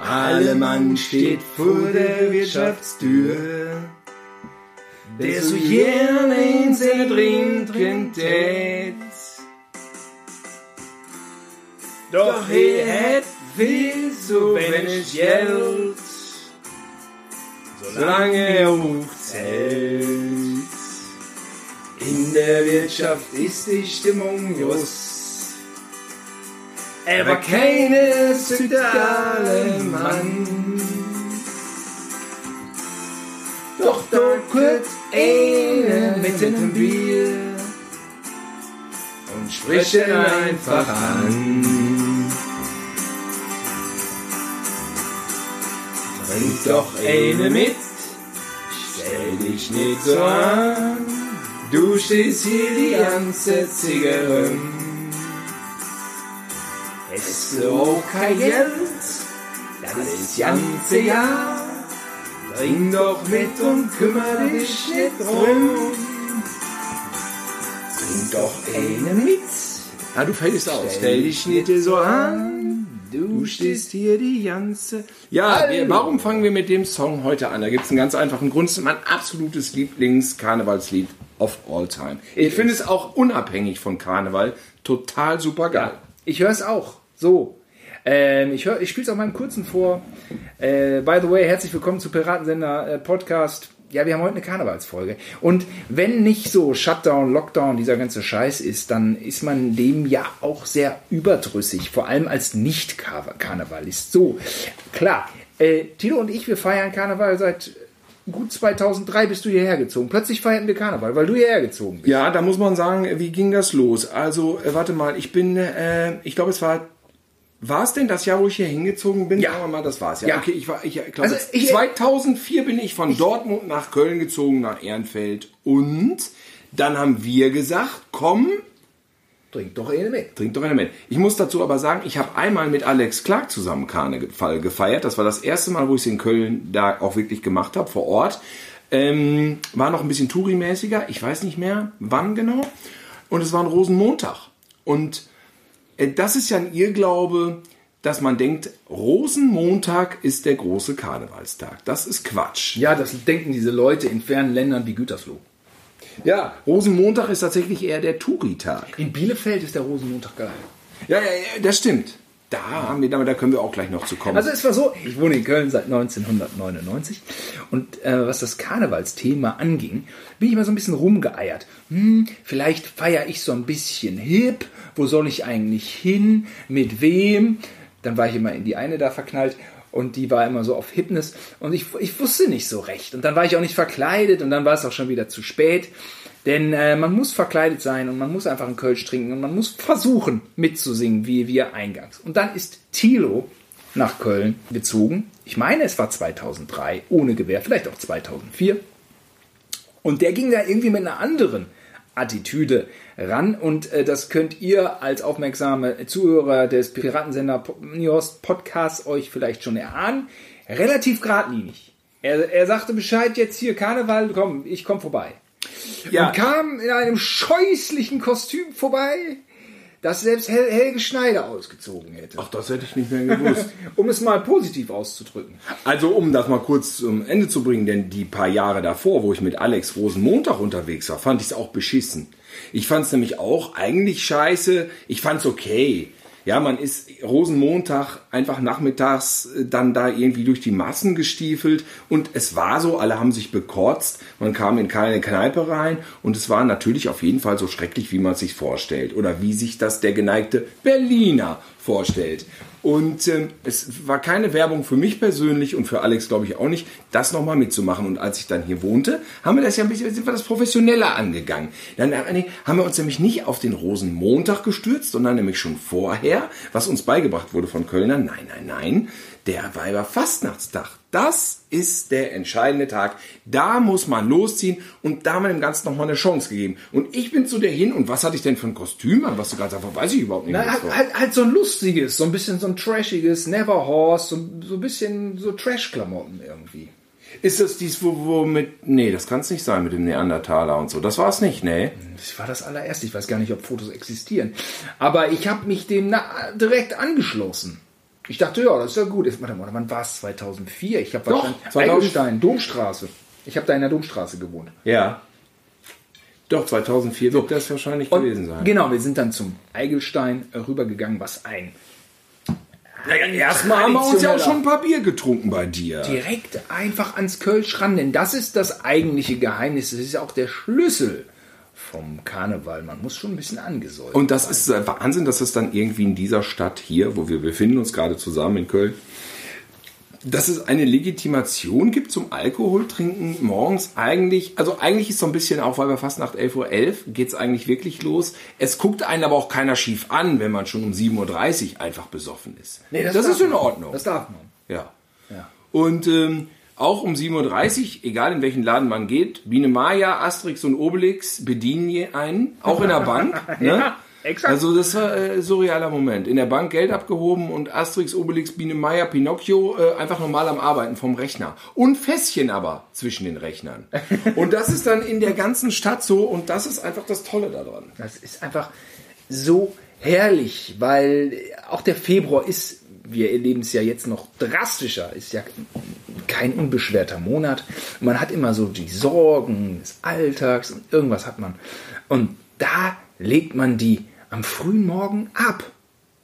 Alle Mann steht vor der Wirtschaftstür, der so gerne in seine trinken tät. Doch er hat viel so wenig Geld, solange er hochzählt. In der Wirtschaft ist die Stimmung just. Er war keine soziale Mann. Doch da kommt eine mit einem Bier und spricht ihn einfach an. Trink doch eine mit, stell dich nicht so an. Du stehst hier die ganze Zigarre. Kein Geld, das ganze Jahr. Trink doch mit und kümmere dich nicht drum. Trink doch eine mit. Ah, du fällst aus. Stell dich nicht so an. Du stehst hier die ganze. Ja, wir, warum fangen wir mit dem Song heute an? Da gibt es einen ganz einfachen Grund. Es ist mein absolutes Lieblings-Karnevalslied of all time. Ich finde es auch unabhängig von Karneval total super geil. Ja, ich höre es auch. So. Ähm, ich hör, ich spiele es auch mal im Kurzen vor. Äh, by the way, herzlich willkommen zu Piratensender äh, Podcast. Ja, wir haben heute eine Karnevalsfolge. Und wenn nicht so Shutdown, Lockdown, dieser ganze Scheiß ist, dann ist man dem ja auch sehr überdrüssig. Vor allem als Nicht-Karnevalist. So, klar. Äh, Tilo und ich, wir feiern Karneval seit gut 2003 bist du hierher gezogen. Plötzlich feierten wir Karneval, weil du hierher gezogen bist. Ja, da muss man sagen, wie ging das los? Also, äh, warte mal, ich bin, äh, ich glaube, es war. War es denn das Jahr, wo ich hier hingezogen bin? Ja. Sagen wir mal, das war es. Ja. Ja. Okay, ich war, ich glaube, Also ich- 2004 bin ich von Dortmund nach Köln gezogen, nach Ehrenfeld. Und dann haben wir gesagt, komm, Trink doch eine mit. Trink doch eine mit. Ich muss dazu aber sagen, ich habe einmal mit Alex Clark zusammen Karneval gefeiert. Das war das erste Mal, wo ich es in Köln da auch wirklich gemacht habe, vor Ort. Ähm, war noch ein bisschen Touri-mäßiger. Ich weiß nicht mehr, wann genau. Und es war ein Rosenmontag. Und äh, das ist ja ein Irrglaube, dass man denkt, Rosenmontag ist der große Karnevalstag. Das ist Quatsch. Ja, das denken diese Leute in fernen Ländern wie Gütersloh. Ja, Rosenmontag ist tatsächlich eher der Touri-Tag. In Bielefeld ist der Rosenmontag geil. Ja, ja, ja, das stimmt. Da haben wir, aber da können wir auch gleich noch zu kommen. Also es war so, ich wohne in Köln seit 1999 und äh, was das Karnevalsthema anging, bin ich immer so ein bisschen rumgeeiert. Hm, vielleicht feiere ich so ein bisschen hip, wo soll ich eigentlich hin, mit wem? Dann war ich immer in die eine da verknallt und die war immer so auf Hipness und ich, ich wusste nicht so recht. Und dann war ich auch nicht verkleidet und dann war es auch schon wieder zu spät. Denn äh, man muss verkleidet sein und man muss einfach einen Kölsch trinken und man muss versuchen mitzusingen, wie wir eingangs. Und dann ist Thilo nach Köln gezogen. Ich meine, es war 2003, ohne Gewehr, vielleicht auch 2004. Und der ging da irgendwie mit einer anderen Attitüde ran. Und äh, das könnt ihr als aufmerksame Zuhörer des Piratensender News Podcasts euch vielleicht schon erahnen. Relativ geradlinig. Er, er sagte Bescheid, jetzt hier Karneval, komm, ich komm vorbei. Ja. Und kam in einem scheußlichen Kostüm vorbei, das selbst Hel Helge Schneider ausgezogen hätte. Ach, das hätte ich nicht mehr gewusst. Um es mal positiv auszudrücken. Also, um das mal kurz zum Ende zu bringen, denn die paar Jahre davor, wo ich mit Alex Rosenmontag unterwegs war, fand ich es auch beschissen. Ich fand es nämlich auch eigentlich scheiße. Ich fand es okay. Ja, man ist Rosenmontag einfach nachmittags äh, dann da irgendwie durch die Massen gestiefelt. Und es war so, alle haben sich bekotzt, man kam in keine Kneipe rein. Und es war natürlich auf jeden Fall so schrecklich, wie man es sich vorstellt. Oder wie sich das der geneigte Berliner vorstellt. Und ähm, es war keine Werbung für mich persönlich und für Alex glaube ich auch nicht, das nochmal mitzumachen. Und als ich dann hier wohnte, haben wir das ja ein bisschen, sind wir das professioneller angegangen. Dann äh, haben wir uns nämlich nicht auf den Rosenmontag gestürzt, sondern nämlich schon vorher, was uns beigebracht wurde von Kölnern. Nein, nein, nein, der Weiber Fastnachtstag. Das ist der entscheidende Tag. Da muss man losziehen und da haben wir dem Ganzen nochmal eine Chance gegeben. Und ich bin zu der hin und was hatte ich denn für ein Kostüm an, was du gerade sagst, weiß ich überhaupt nicht Na, halt, halt, halt so ein lustiges, so ein bisschen so ein trashiges Never Horse, so, so ein bisschen so Trash-Klamotten irgendwie. Ist das dies, wo, wo mit. Nee, das kann es nicht sein mit dem Neandertaler und so. Das war es nicht, nee. Das war das allererste. Ich weiß gar nicht, ob Fotos existieren. Aber ich habe mich dem na, direkt angeschlossen. Ich dachte, ja, das ist ja gut. Jetzt, warte mal, wann war es? 2004? Ich habe wahrscheinlich 2000. Eigelstein, Domstraße. Ich habe da in der Domstraße gewohnt. Ja. Doch, 2004 wird das wahrscheinlich Und gewesen sein. Genau, wir sind dann zum Eigelstein rübergegangen, was ein Erstmal haben wir uns ja auch schon ein paar Bier getrunken bei dir. direkt einfach ans Kölsch ran, denn das ist das eigentliche Geheimnis. Das ist ja auch der Schlüssel vom Karneval. Man muss schon ein bisschen angesäuert Und das ist äh, Wahnsinn, dass es dann irgendwie in dieser Stadt hier, wo wir befinden uns gerade zusammen in Köln, dass es eine Legitimation gibt zum Alkoholtrinken morgens eigentlich, also eigentlich ist so ein bisschen auch, weil wir fast nach 11.11 Uhr geht es eigentlich wirklich los. Es guckt einen aber auch keiner schief an, wenn man schon um 7.30 Uhr einfach besoffen ist. Nee, das darf ist in man. Ordnung. Das darf man. Ja. Ja. Und ähm, auch um 7.30 Uhr, egal in welchen Laden man geht, Biene Maya, Asterix und Obelix bedienen je einen, auch in der Bank. ne? Ja, exakt. Also das war äh, surrealer Moment. In der Bank Geld abgehoben und Asterix, Obelix, Biene Maya, Pinocchio äh, einfach normal am Arbeiten vom Rechner. Und Fässchen aber zwischen den Rechnern. Und das ist dann in der ganzen Stadt so und das ist einfach das Tolle daran. Das ist einfach so herrlich, weil auch der Februar ist, wir erleben es ja jetzt noch drastischer, ist ja kein unbeschwerter Monat. Man hat immer so die Sorgen des Alltags und irgendwas hat man. Und da legt man die am frühen Morgen ab.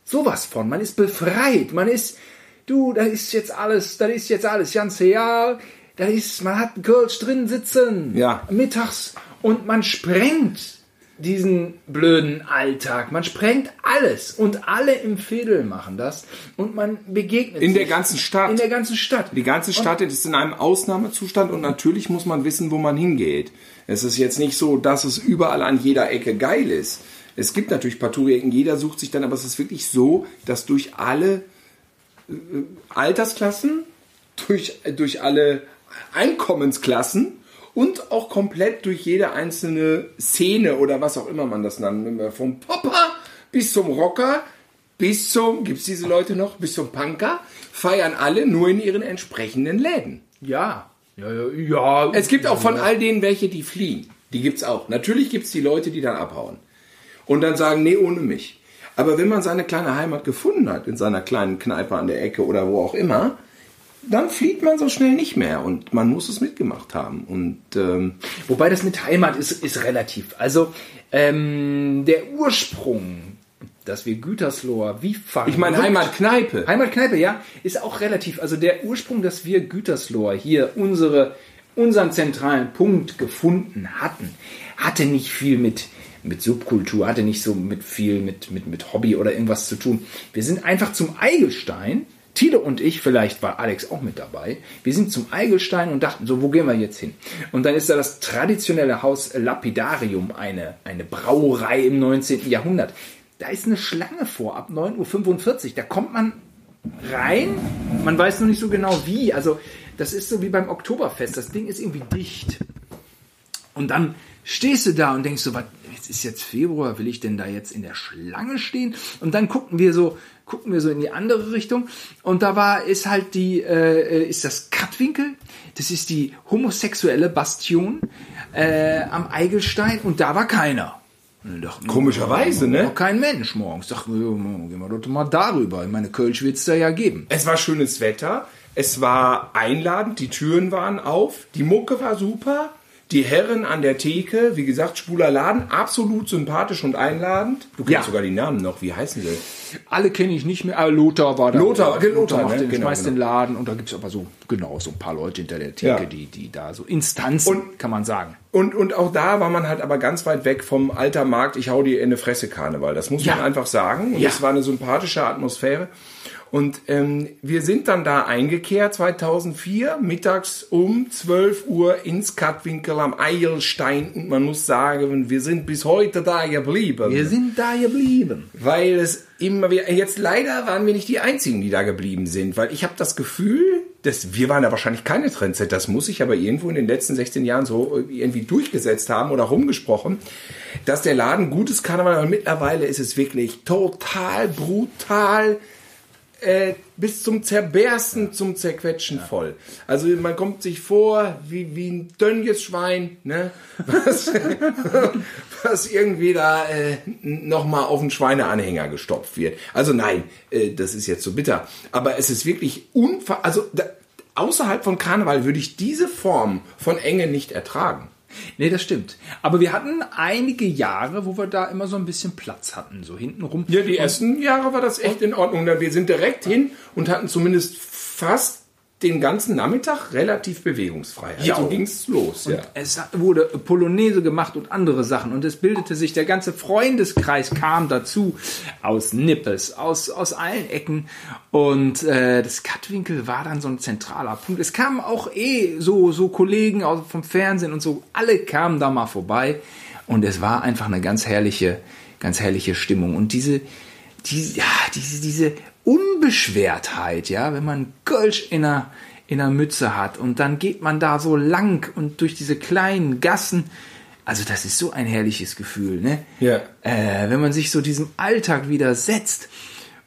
Sowas von. Man ist befreit. Man ist, du, da ist jetzt alles, da ist jetzt alles ganz real. Da ist, man hat einen Kölsch drin sitzen. Ja. Mittags. Und man sprengt diesen blöden Alltag. Man sprengt alles. Und alle im Fädel machen das. Und man begegnet In der ganzen Stadt. In der ganzen Stadt. Die ganze Stadt ist in einem Ausnahmezustand und natürlich muss man wissen, wo man hingeht. Es ist jetzt nicht so, dass es überall an jeder Ecke geil ist. Es gibt natürlich Partout-Ecken, jeder sucht sich dann, aber es ist wirklich so, dass durch alle äh, Altersklassen, durch, durch alle Einkommensklassen und auch komplett durch jede einzelne Szene oder was auch immer man das nennt, vom Popper bis zum Rocker, bis zum, gibt's diese Leute noch, bis zum Punker, feiern alle nur in ihren entsprechenden Läden. Ja. Ja, ja, ja. Es gibt auch von all denen welche, die fliehen. Die gibt's auch. Natürlich gibt's die Leute, die dann abhauen. Und dann sagen, nee, ohne mich. Aber wenn man seine kleine Heimat gefunden hat, in seiner kleinen Kneipe an der Ecke oder wo auch immer, dann flieht man so schnell nicht mehr. Und man muss es mitgemacht haben. Und ähm, Wobei das mit Heimat ist, ist relativ. Also ähm, der Ursprung, dass wir Gütersloher wie verrückt... ich meine, Heimatkneipe. Heimatkneipe, ja, ist auch relativ. Also der Ursprung, dass wir Gütersloher hier unsere, unseren zentralen Punkt gefunden hatten, hatte nicht viel mit, mit Subkultur, hatte nicht so mit viel mit, mit, mit Hobby oder irgendwas zu tun. Wir sind einfach zum Eigelstein. Tilo und ich, vielleicht war Alex auch mit dabei, wir sind zum Eigelstein und dachten so, wo gehen wir jetzt hin? Und dann ist da das traditionelle Haus Lapidarium, eine, eine Brauerei im 19. Jahrhundert. Da ist eine Schlange vor, ab 9.45 Uhr. Da kommt man rein, man weiß noch nicht so genau wie. Also das ist so wie beim Oktoberfest, das Ding ist irgendwie dicht. Und dann stehst du da und denkst so, was, jetzt ist jetzt Februar, will ich denn da jetzt in der Schlange stehen? Und dann gucken wir so, gucken wir so in die andere Richtung und da war, ist halt die, äh, ist das Kattwinkel, das ist die homosexuelle Bastion äh, am Eigelstein und da war keiner. Wir, Komischerweise, ne? Kein Mensch morgens. Wir, ja, gehen wir doch mal darüber. Ich meine, Kölsch wird's da ja geben. Es war schönes Wetter, es war einladend, die Türen waren auf, die Mucke war super, die Herren an der Theke, wie gesagt, schwuler Laden, absolut sympathisch und einladend. Du kennst Ja. sogar die Namen noch, wie heißen sie? Alle kenne ich nicht mehr, aber Lothar war da. Lothar, okay, Lothar, macht ne? den, Genau, schmeißt genau. den Laden und da gibt's aber so, genau, so ein paar Leute hinter der Theke, Ja. die, die da so Instanzen, Und- kann man sagen. Und, und auch da war man halt aber ganz weit weg vom alter Markt, ich hau dir in eine Fresse Karneval. Das muss Ja. man einfach sagen. Und es war eine sympathische Atmosphäre. Und ähm, wir sind dann da eingekehrt 2004, mittags um 12 Uhr ins Kattwinkel am Eilstein. Und man muss sagen, wir sind bis heute da geblieben. Wir sind da geblieben. Weil es immer wieder, jetzt leider waren wir nicht die Einzigen, die da geblieben sind, weil ich habe das Gefühl, dass wir waren ja wahrscheinlich keine Trendsetter, das muss sich aber irgendwo in den letzten 16 Jahren so irgendwie durchgesetzt haben oder rumgesprochen, dass der Laden gutes Karneval, aber mittlerweile ist es wirklich total brutal äh, bis zum Zerbersten, zum Zerquetschen voll. Also man kommt sich vor wie, wie ein dönniges Schwein, ne? was, was irgendwie da äh, nochmal auf den Schweineanhänger gestopft wird. Also nein, äh, das ist jetzt so bitter. Aber es ist wirklich unver... Also da, außerhalb von Karneval würde ich diese Form von Enge nicht ertragen. Nee, das stimmt. Aber wir hatten einige Jahre, wo wir da immer so ein bisschen Platz hatten, so hintenrum. Ja, die ersten Jahre war das echt in Ordnung. Wir sind direkt hin und hatten zumindest fast den ganzen Nachmittag relativ bewegungsfrei. Ja. Also ging's los. Und Ja. es wurde Polonaise gemacht und andere Sachen. Und es bildete sich, der ganze Freundeskreis kam dazu. Aus Nippes, aus, aus allen Ecken. Und äh, das Kattwinkel war dann so ein zentraler Punkt. Es kamen auch eh so, so Kollegen aus, vom Fernsehen und so. Alle kamen da mal vorbei. Und es war einfach eine ganz herrliche, ganz herrliche Stimmung. Und diese, die, ja, diese, diese Unbeschwertheit, ja, wenn man Gölsch in einer, in einer Mütze hat und dann geht man da so lang und durch diese kleinen Gassen. Also das ist so ein herrliches Gefühl, ne? Ja. Äh, wenn man sich so diesem Alltag widersetzt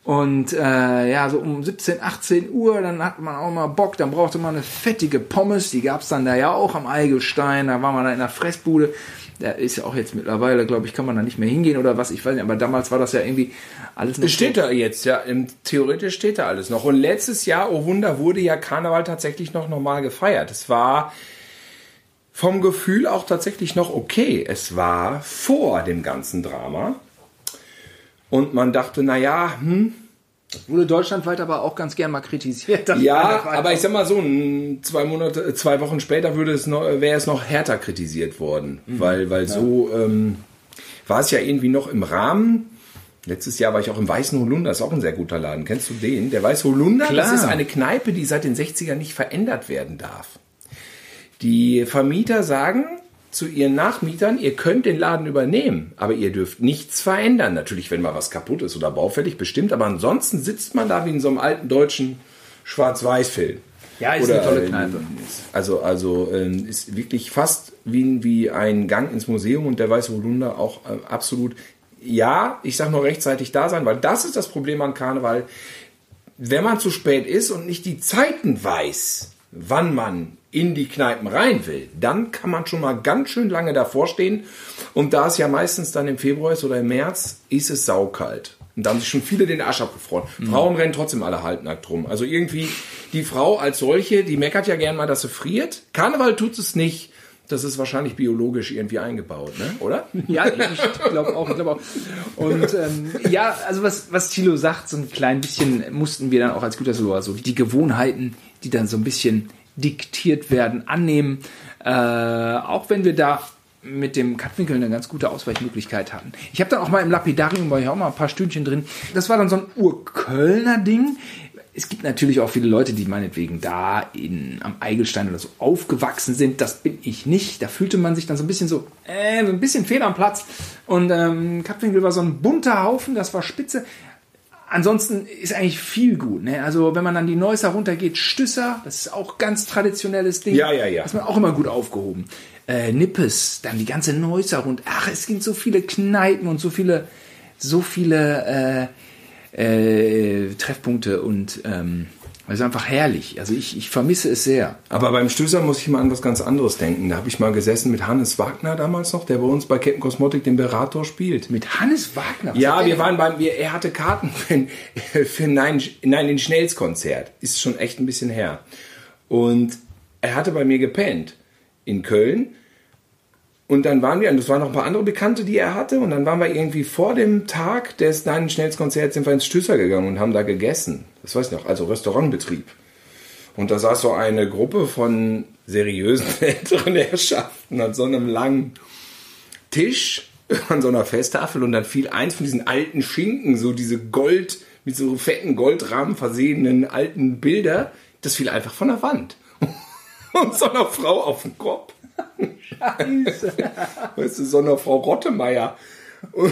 und äh, ja, so um 17, 18 Uhr, dann hat man auch mal Bock, dann brauchte man eine fettige Pommes, die gab's dann da ja auch am Eigelstein, da war man da in der Fressbude. Da ist ja auch jetzt mittlerweile, glaube ich, kann man da nicht mehr hingehen oder was, ich weiß nicht, aber damals war das ja irgendwie alles noch steht da jetzt, ja. Im, theoretisch steht da alles noch. Und letztes Jahr, oh Wunder, wurde ja Karneval tatsächlich noch normal gefeiert. Es war vom Gefühl auch tatsächlich noch okay. Es war vor dem ganzen Drama. Und man dachte, na ja, Wurde deutschlandweit aber auch ganz gern mal kritisiert. ja, aber ich sag mal so, zwei Monate, äh, zwei Wochen später würde es noch, wäre es noch härter kritisiert worden, weil, weil so ähm, war es ja irgendwie noch im Rahmen. Letztes Jahr war ich auch im Weißen Holunder, ist auch ein sehr guter Laden. Kennst du den? Der Weiße Holunder, das Klar. ist eine Kneipe, die seit den 60ern nicht verändert werden darf. Die Vermieter sagen zu ihren Nachmietern, ihr könnt den Laden übernehmen, aber ihr dürft nichts verändern. Natürlich, wenn mal was kaputt ist oder baufällig, bestimmt, aber ansonsten sitzt man da wie in so einem alten deutschen Schwarz-Weiß-Film. Ja, ist Oder, eine tolle Kneipe. Also, also ähm, ist wirklich fast wie, wie ein Gang ins Museum und der Weiße Holunder auch äh, absolut. Ja, ich sag nur rechtzeitig da sein, weil das ist das Problem an Karneval. Wenn man zu spät ist und nicht die Zeiten weiß, wann man in die Kneipen rein will, dann kann man schon mal ganz schön lange davor stehen. Und da es ja meistens dann im Februar ist oder im März, ist es saukalt. Und da haben sich schon viele den Arsch abgefroren. Frauen rennen trotzdem alle halbnackt rum. Also irgendwie die Frau als solche, die meckert ja gern mal, dass sie friert. Karneval tut es nicht. Das ist wahrscheinlich biologisch irgendwie eingebaut, ne? oder? Ja, ich glaube auch, ich glaube auch. Und ähm, ja, also was, was Thilo sagt, so ein klein bisschen mussten wir dann auch als Gütersloher so die Gewohnheiten, die dann so ein bisschen diktiert werden, annehmen. Äh, auch wenn wir da mit dem Kattwinkel eine ganz gute Ausweichmöglichkeit hatten. Ich habe dann auch mal im Lapidarium, war ich auch mal ein paar Stündchen drin. Das war dann so ein Urkölner Ding. Es gibt natürlich auch viele Leute, die meinetwegen da in, am Eigelstein oder so aufgewachsen sind. Das bin ich nicht. Da fühlte man sich dann so ein bisschen so, äh, so ein bisschen fehl am Platz. Und ähm, Kattwinkel war so ein bunter Haufen, das war spitze. Ansonsten ist eigentlich viel gut. Ne? Also wenn man dann die Neusser runtergeht, Stüsser, das ist auch ganz traditionelles Ding. Ja, ja, ja. Das ist man auch immer gut aufgehoben. Äh, Nippes, dann die ganze Neusser rund. Ach, es gibt so viele Kneipen und so viele, so viele äh, äh, Treffpunkte und ähm, es ist einfach herrlich. Also ich, ich vermisse es sehr. Aber beim Stößer muss ich mal an was ganz anderes denken. Da habe ich mal gesessen mit Hannes Wagner damals noch, der bei uns bei Captain Cosmotic den Berater spielt. Mit Hannes Wagner. was Ja, wir waren beim, wir, er hatte Karten für, für Nein, Nein den Schnells-Konzert. Ist schon echt ein bisschen her. Und er hatte bei mir gepennt in Köln. Und dann waren wir, und das waren noch ein paar andere Bekannte, die er hatte. Und dann waren wir irgendwie vor dem Tag des Nein Schnells Konzerts sind wir ins Stößer gegangen und haben da gegessen. Das weiß ich noch, also Restaurantbetrieb. Und da saß so eine Gruppe von seriösen älteren Herrschaften an so einem langen Tisch an so einer Festtafel und dann fiel eins von diesen alten Schinken, so diese Gold, mit so fetten Goldrahmen versehenen alten Bilder, das fiel einfach von der Wand. Und so einer Frau auf den Kopf. Scheiße. Weißt du, so einer Frau Rottemeier. Und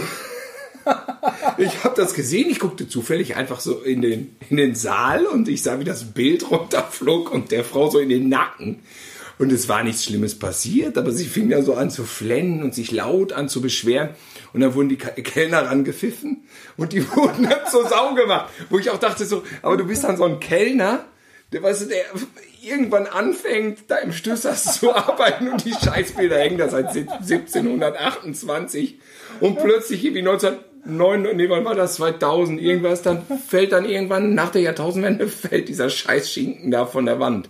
ich habe das gesehen, ich guckte zufällig einfach so in den, in den Saal und ich sah, wie das Bild runterflog und der Frau so in den Nacken. Und es war nichts Schlimmes passiert, aber sie fing dann so an zu flennen und sich laut an zu beschweren. Und dann wurden die Kellner rangepfiffen Und die wurden dann zur Sau gemacht. Wo ich auch dachte so, aber du bist dann so ein Kellner, der, weißt du, der irgendwann anfängt, da im Stößers zu arbeiten und die Scheißbilder hängen da seit 1728 und plötzlich irgendwie 1909, nee, wann war das, 2000, irgendwas, dann fällt dann irgendwann nach der Jahrtausendwende fällt dieser Scheißschinken da von der Wand.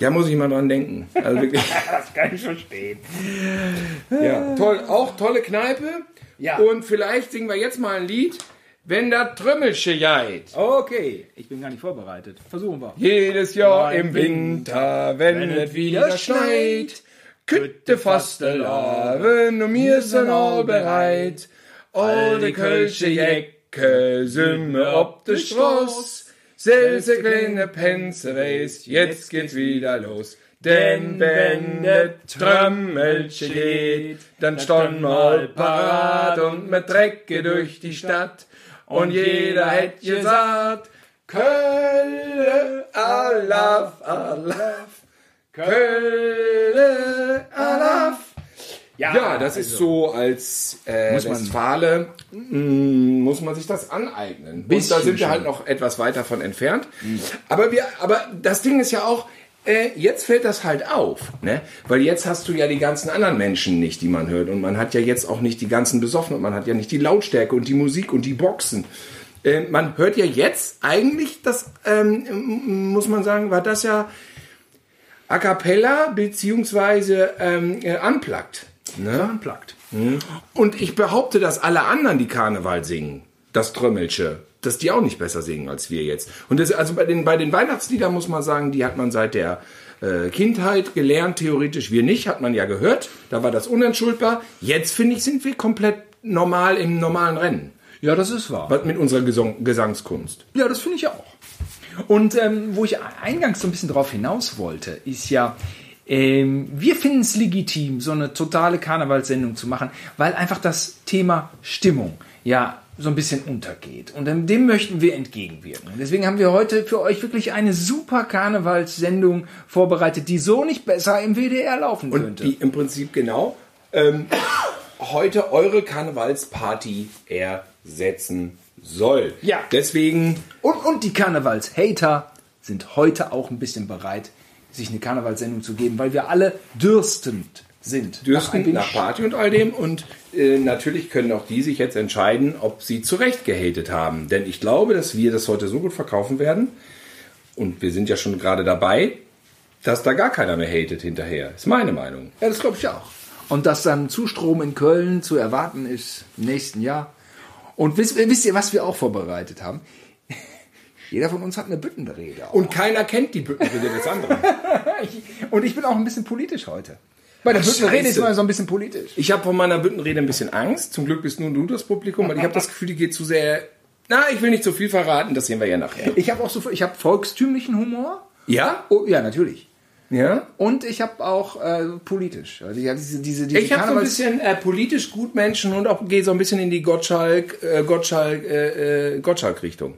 Da muss ich mal dran denken. Also wirklich, Das kann ich verstehen. ja, toll, auch tolle Kneipe. Ja. Und vielleicht singen wir jetzt mal ein Lied, wenn der Trümmelsche jeit. Okay, ich bin gar nicht vorbereitet. Versuchen wir. Jedes Jahr Nein, im Winter, wenn, wenn es wieder schneit, kütte fast der Laven und wir sind all bereit. All die Kölsche Jecke sind wir ob de Straß. Selse kleine Pensereis, jetzt geht's wieder los. Denn wenn der Trömmelche geht, dann wir all parat und mit Drecke durch die Stadt. Und jeder hätt gesagt, Kölle, alaf, alaf, Kölle, alaf. Ja, das ist so als äh, Muss man- Westfale, mm, muss man sich das aneignen. Und da sind wir schon. halt noch etwas weiter von entfernt. Aber wir, aber das Ding ist ja auch, äh, jetzt fällt das halt auf, ne? Weil jetzt hast du ja die ganzen anderen Menschen nicht, die man hört. Und man hat ja jetzt auch nicht die ganzen Besoffenen. Man hat ja nicht die Lautstärke und die Musik und die Boxen. Äh, man hört ja jetzt eigentlich, das ähm, muss man sagen, war das ja a cappella beziehungsweise ähm, äh, unplugged. Ne? Unplugged. Und ich behaupte, dass alle anderen, die Karneval singen, das Trömmelsche, dass die auch nicht besser singen als wir jetzt. Und das, also bei den, bei den Weihnachtsliedern muss man sagen, die hat man seit der äh, Kindheit gelernt, theoretisch. Wir nicht, hat man ja gehört. Da war das unentschuldbar. Jetzt, finde ich, sind wir komplett normal im normalen Rennen. Ja, das ist wahr. Was mit unserer Gesang Gesangskunst. Ja, das finde ich auch. Und ähm, wo ich eingangs so ein bisschen drauf hinaus wollte, ist ja, ähm, wir finden es legitim, so eine totale Karnevalssendung zu machen, weil einfach das Thema Stimmung ja so ein bisschen untergeht. Und dem möchten wir entgegenwirken. Und deswegen haben wir heute für euch wirklich eine super Karnevalssendung vorbereitet, die so nicht besser im WDR laufen Und könnte. die im Prinzip genau ähm, heute eure Karnevalsparty ersetzen soll. Ja. Deswegen Und, und die Karnevals-Hater sind heute auch ein bisschen bereit, sich eine Karnevalssendung zu geben, weil wir alle dürstend sind. Dürsten nach Party und all dem. Und äh, natürlich können auch die sich jetzt entscheiden, ob sie zu Recht gehatet haben. Denn ich glaube, dass wir das heute so gut verkaufen werden. Und wir sind ja schon gerade dabei, dass da gar keiner mehr hatet hinterher. Ist meine Meinung. Ja, das glaube ich auch. Und dass dann Zustrom in Köln zu erwarten ist im nächsten Jahr. Und wisst, wisst ihr, was wir auch vorbereitet haben? Jeder von uns hat eine Büttenrede. Auch. Und keiner kennt die Büttenrede des anderen. Und ich bin auch ein bisschen politisch heute. Bei der Büttenrede ist man so ein bisschen politisch. Ich habe von meiner Büttenrede ein bisschen Angst. Zum Glück bist nur du das Publikum, weil ich habe das Gefühl, die geht zu sehr. Na, ich will nicht zu viel verraten, das sehen wir ja nachher. Ich habe auch so, ich habe volkstümlichen Humor. Ja? Oh, ja, natürlich. Ja? Und ich habe auch äh, politisch. Also ich habe diese, diese, diese Ich habe so ein bisschen äh, politisch Gutmenschen und auch gehe so ein bisschen in die Gottschalk, äh, Gottschalk, äh, äh, Gottschalk-Richtung.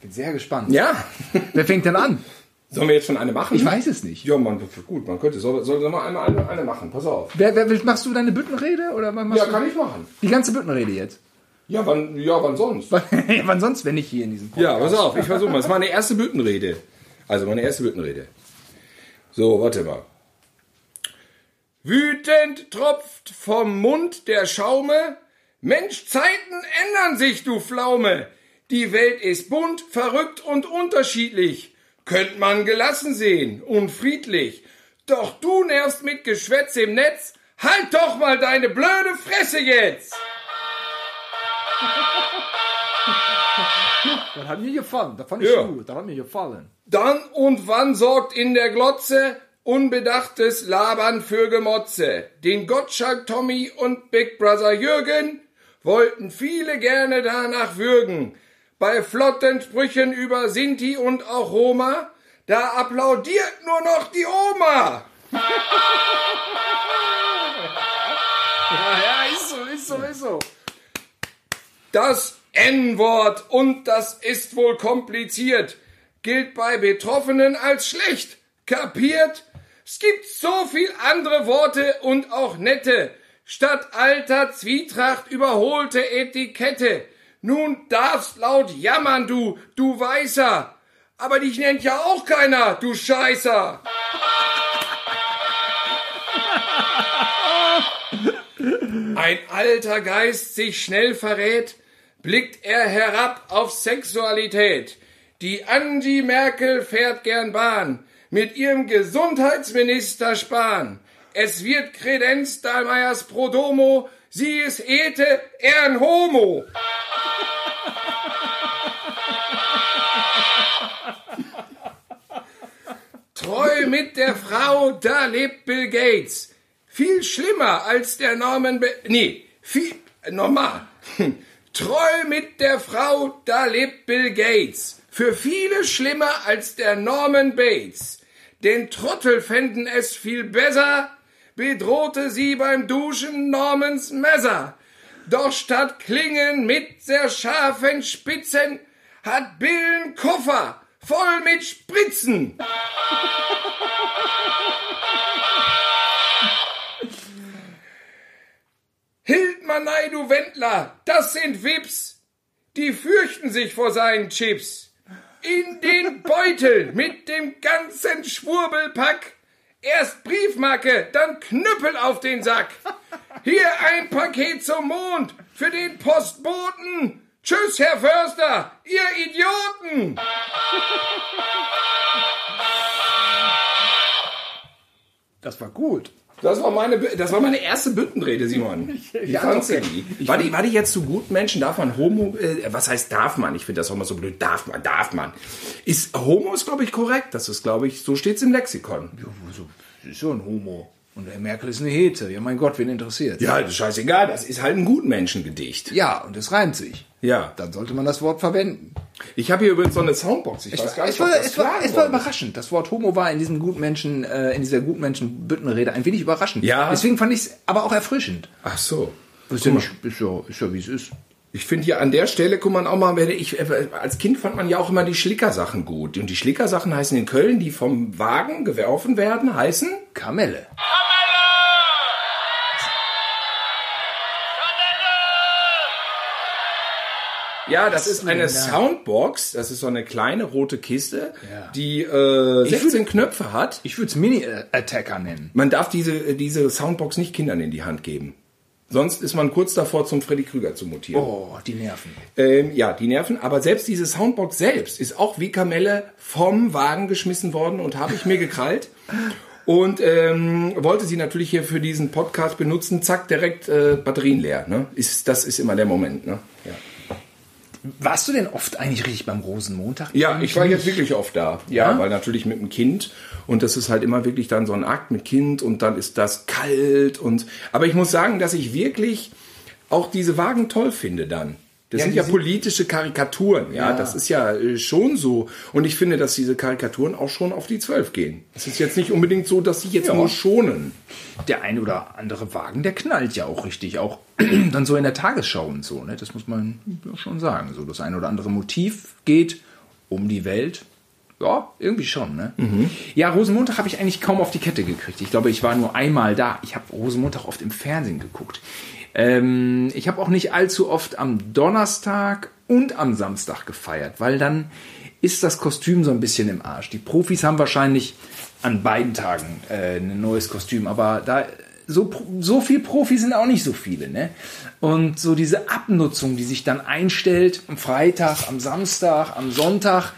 bin sehr gespannt. Ja? Wer fängt denn an? Sollen wir jetzt schon eine machen? Ich weiß es nicht. Ja, man, gut, man könnte. Soll, soll, soll mal einmal eine, eine machen? Pass auf. Wer, wer, machst du deine Büttenrede? Oder machst Ja, du kann ich machen. die ganze Büttenrede jetzt? Ja, wann, ja, wann sonst? ja, wann sonst, wenn nicht hier in diesem Ja, pass auf, ich versuche mal. Das ist meine erste Büttenrede. Also meine erste Büttenrede. So, warte mal. Wütend tropft vom Mund der Schaume. Mensch, Zeiten ändern sich, du Pflaume. Die Welt ist bunt, verrückt und unterschiedlich. Könnt man gelassen sehen und friedlich. Doch du nervst mit Geschwätz im Netz. Halt doch mal deine blöde Fresse jetzt! Das hat mir gefallen. Das fand ich Ja. gut. Das hat mir gefallen. Dann und wann sorgt in der Glotze unbedachtes Labern für Gemotze? Den Gottschalk Tommy und Big Brother Jürgen wollten viele gerne danach würgen. Bei flotten Sprüchen über Sinti und auch Roma, da applaudiert nur noch die Oma. Ja, ja, ist so, ist so, ist so. Das N-Wort und das ist wohl kompliziert, gilt bei Betroffenen als schlecht. Kapiert? Es gibt so viel andere Worte und auch nette. Statt alter Zwietracht überholte Etikette. Nun darfst laut jammern, du, du Weißer. Aber dich nennt ja auch keiner, du Scheißer. Ein alter Geist sich schnell verrät, blickt er herab auf Sexualität. Die Angie Merkel fährt gern Bahn, mit ihrem Gesundheitsminister Spahn. Es wird Kredenz Dahlmeiers pro Domo, sie ist Ete, er ein Homo. Treu mit der Frau, da lebt Bill Gates. Viel schlimmer als der Norman... Be nee, viel... Normal. Treu mit der Frau, da lebt Bill Gates. Für viele schlimmer als der Norman Bates. Den Trottel fänden es viel besser, bedrohte sie beim Duschen Normans Messer. Doch statt Klingen mit sehr scharfen Spitzen hat Bill einen Koffer voll mit Spritzen. Hildmanei, du Wendler, das sind Wips. Die fürchten sich vor seinen Chips. In den Beutel mit dem ganzen Schwurbelpack. Erst Briefmarke, dann Knüppel auf den Sack. Hier ein Paket zum Mond für den Postboten. Tschüss, Herr Förster, ihr Idioten. Das war gut. Das war meine, das war meine erste Büttenrede, Simon. Wie Ja, fandst du die? War die, war die jetzt zu gut, Menschen? Darf man Homo, äh, was heißt darf man? Ich finde das auch mal so blöd. Darf man, darf man. Ist Homo ist, glaube ich, korrekt. Das ist, glaube ich, so steht's im Lexikon. So, ist so ein Homo. Und der Merkel ist eine Hete. Ja, mein Gott, wen interessiert? Ja, das ist scheißegal. Das ist halt ein Gutmenschengedicht. Ja, und es reimt sich. Ja. Dann sollte man das Wort verwenden. Ich habe hier übrigens so eine Soundbox. Ich weiß gar nicht, es, war, es, war, es war überraschend. Das Wort Homo war in diesem Gutmenschen, äh, in dieser Gutmenschen-Büttenrede ein wenig überraschend. Ja. Deswegen fand ich es aber auch erfrischend. Ach so. Ist ja, nicht, ist ja, ist ja wie es ist. Ich finde hier an der Stelle, guck man auch mal, wenn ich, äh, als Kind fand man ja auch immer die Schlickersachen gut. Und die Schlickersachen heißen in Köln, die vom Wagen geworfen werden, heißen? Kamelle. Ja, das ist eine? Soundbox. Das ist so eine kleine rote Kiste, Ja. die äh, 16 würde- Knöpfe hat. Ich würde es Mini-Attacker nennen. Man darf diese, diese Soundbox nicht Kindern in die Hand geben. Sonst ist man kurz davor, zum Freddy Krüger zu mutieren. Oh, die Nerven. Ähm, ja, die Nerven. Aber selbst diese Soundbox selbst ist auch wie Kamelle vom Wagen geschmissen worden und habe ich mir gekrallt. Und ähm, wollte sie natürlich hier für diesen Podcast benutzen. Zack, direkt äh, Batterien leer. Ne? Ist, das ist immer der Moment. Ne? Warst du denn oft eigentlich richtig beim Rosenmontag? Ja, ich war jetzt wirklich oft da. Ja, Ja? weil natürlich mit dem Kind und das ist halt immer wirklich dann so ein Akt mit Kind und dann ist das kalt und aber ich muss sagen, dass ich wirklich auch diese Wagen toll finde dann. Das Ja, sind ja politische Karikaturen, ja, Ja. das ist ja äh, schon so und ich finde, dass diese Karikaturen auch schon auf die Zwölf gehen. Es ist jetzt nicht unbedingt so, dass sie jetzt Ja. nur schonen. Der eine oder andere Wagen, der knallt ja auch richtig. Auch dann so in der Tagesschau und so. Ne? Das muss man ja schon sagen. So das eine oder andere Motiv geht um die Welt. Ja, irgendwie schon. Ne? Ja, Rosenmontag habe ich eigentlich kaum auf die Kette gekriegt. Ich glaube, ich war nur einmal da. Ich habe Rosenmontag oft im Fernsehen geguckt. Ähm, ich habe auch nicht allzu oft am Donnerstag und am Samstag gefeiert, weil dann ist das Kostüm so ein bisschen im Arsch. Die Profis haben wahrscheinlich an beiden Tagen äh, ein neues Kostüm, aber da so, so viel Profis sind auch nicht so viele, ne? Und so diese Abnutzung, die sich dann einstellt am Freitag, am Samstag, am Sonntag,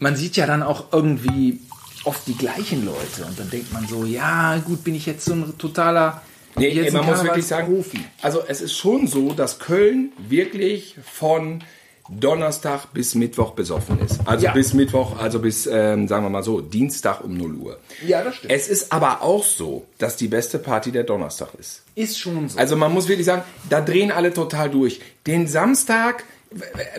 man sieht ja dann auch irgendwie oft die gleichen Leute und dann denkt man so, ja, gut, bin ich jetzt so ein totaler Nee, jetzt man muss wirklich sagen, Profi. also es ist schon so, dass Köln wirklich von Donnerstag bis Mittwoch besoffen ist. Also Ja. bis Mittwoch, also bis, ähm, sagen wir mal so, Dienstag um 0 Uhr. Ja, das stimmt. Es ist aber auch so, dass die beste Party der Donnerstag ist. Ist schon so. Also man muss wirklich sagen, da drehen alle total durch. Den Samstag,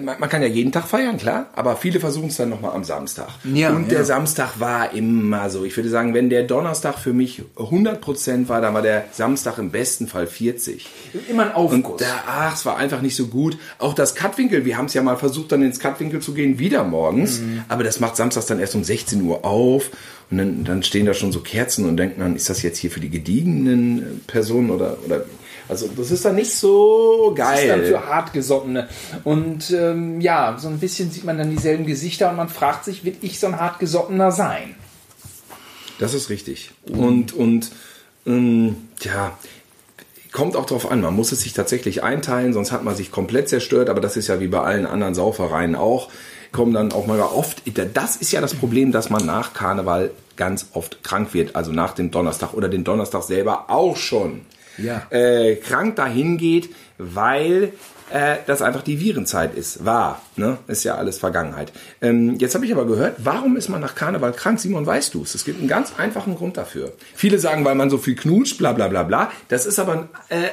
man kann ja jeden Tag feiern, klar, aber viele versuchen es dann nochmal am Samstag. Ja, Und der ja. Samstag war immer so. Ich würde sagen, wenn der Donnerstag für mich 100% war, dann war der Samstag im besten Fall 40. Immer ein Und Aufguss. da, ach, es war einfach nicht so gut. Auch das Cutwinkel, wir haben es ja mal versucht, dann ins Cutwinkel zu gehen, wieder morgens. Mhm. Aber das macht samstags dann erst um 16 Uhr auf. Und dann, dann stehen da schon so Kerzen und denken dann, ist das jetzt hier für die gediegenen äh, Personen oder, oder Also das ist dann nicht so Das ist dann geil. für Hartgesottene. Und ähm, ja, so ein bisschen sieht man dann dieselben Gesichter und man fragt sich, will ich so ein Hartgesottener sein? Das ist richtig. Und, und ähm, ja, kommt auch drauf an. Man muss es sich tatsächlich einteilen, sonst hat man sich komplett zerstört. Aber das ist ja wie bei allen anderen Saufereien auch. Kommen dann auch mal oft. Das ist ja das Problem, dass man nach Karneval ganz oft krank wird. Also nach dem Donnerstag oder den Donnerstag selber auch schon. Ja. Äh, krank dahin geht, weil äh, das einfach die Virenzeit ist. War. Ne? Ist ja alles Vergangenheit. Ähm, jetzt habe ich aber gehört, warum ist man nach Karneval krank? Simon, weißt du es? Es gibt einen ganz einfachen Grund dafür. Viele sagen, weil man so viel knutscht, bla bla bla bla. Das ist aber äh,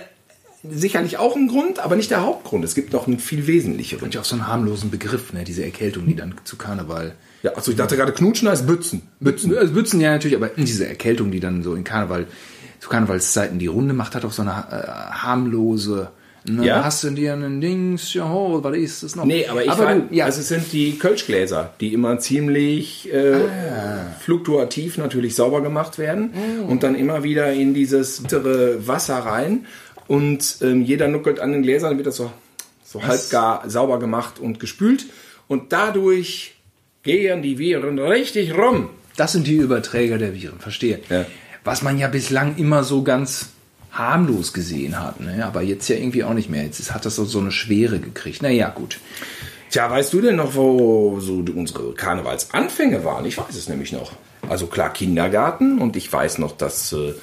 sicherlich auch ein Grund, aber nicht der Hauptgrund. Es gibt noch einen viel wesentlicheren. Und ja auch so einen harmlosen Begriff, ne? diese Erkältung, die dann zu Karneval. Ja, also ich dachte gerade, knutschen heißt Bützen. Bützen, also Bützen ja natürlich, aber diese Erkältung, die dann so in Karneval, zu Karnevalszeiten die Runde macht, hat auch so eine äh, harmlose. Ne? Ja. Hast du dir ein Dings, ja, oh, was ist das noch? Nee, aber ich aber weiß, du, ja, also es sind die Kölschgläser, die immer ziemlich äh, fluktuativ natürlich sauber gemacht werden und dann immer wieder in dieses bittere Wasser rein und ähm, jeder nuckelt an den Gläsern, dann wird das so, so halbgar sauber gemacht und gespült und dadurch gehen die Viren richtig rum. das sind die Überträger der Viren, verstehe. Ja. Was man ja bislang immer so ganz harmlos gesehen hat, ne? aber jetzt ja irgendwie auch nicht mehr. Jetzt hat das so, so eine Schwere gekriegt. Naja, gut. Tja, weißt du denn noch, wo so unsere Karnevalsanfänge waren? Ich weiß es nämlich noch. Also klar, Kindergarten und ich weiß noch, dass äh,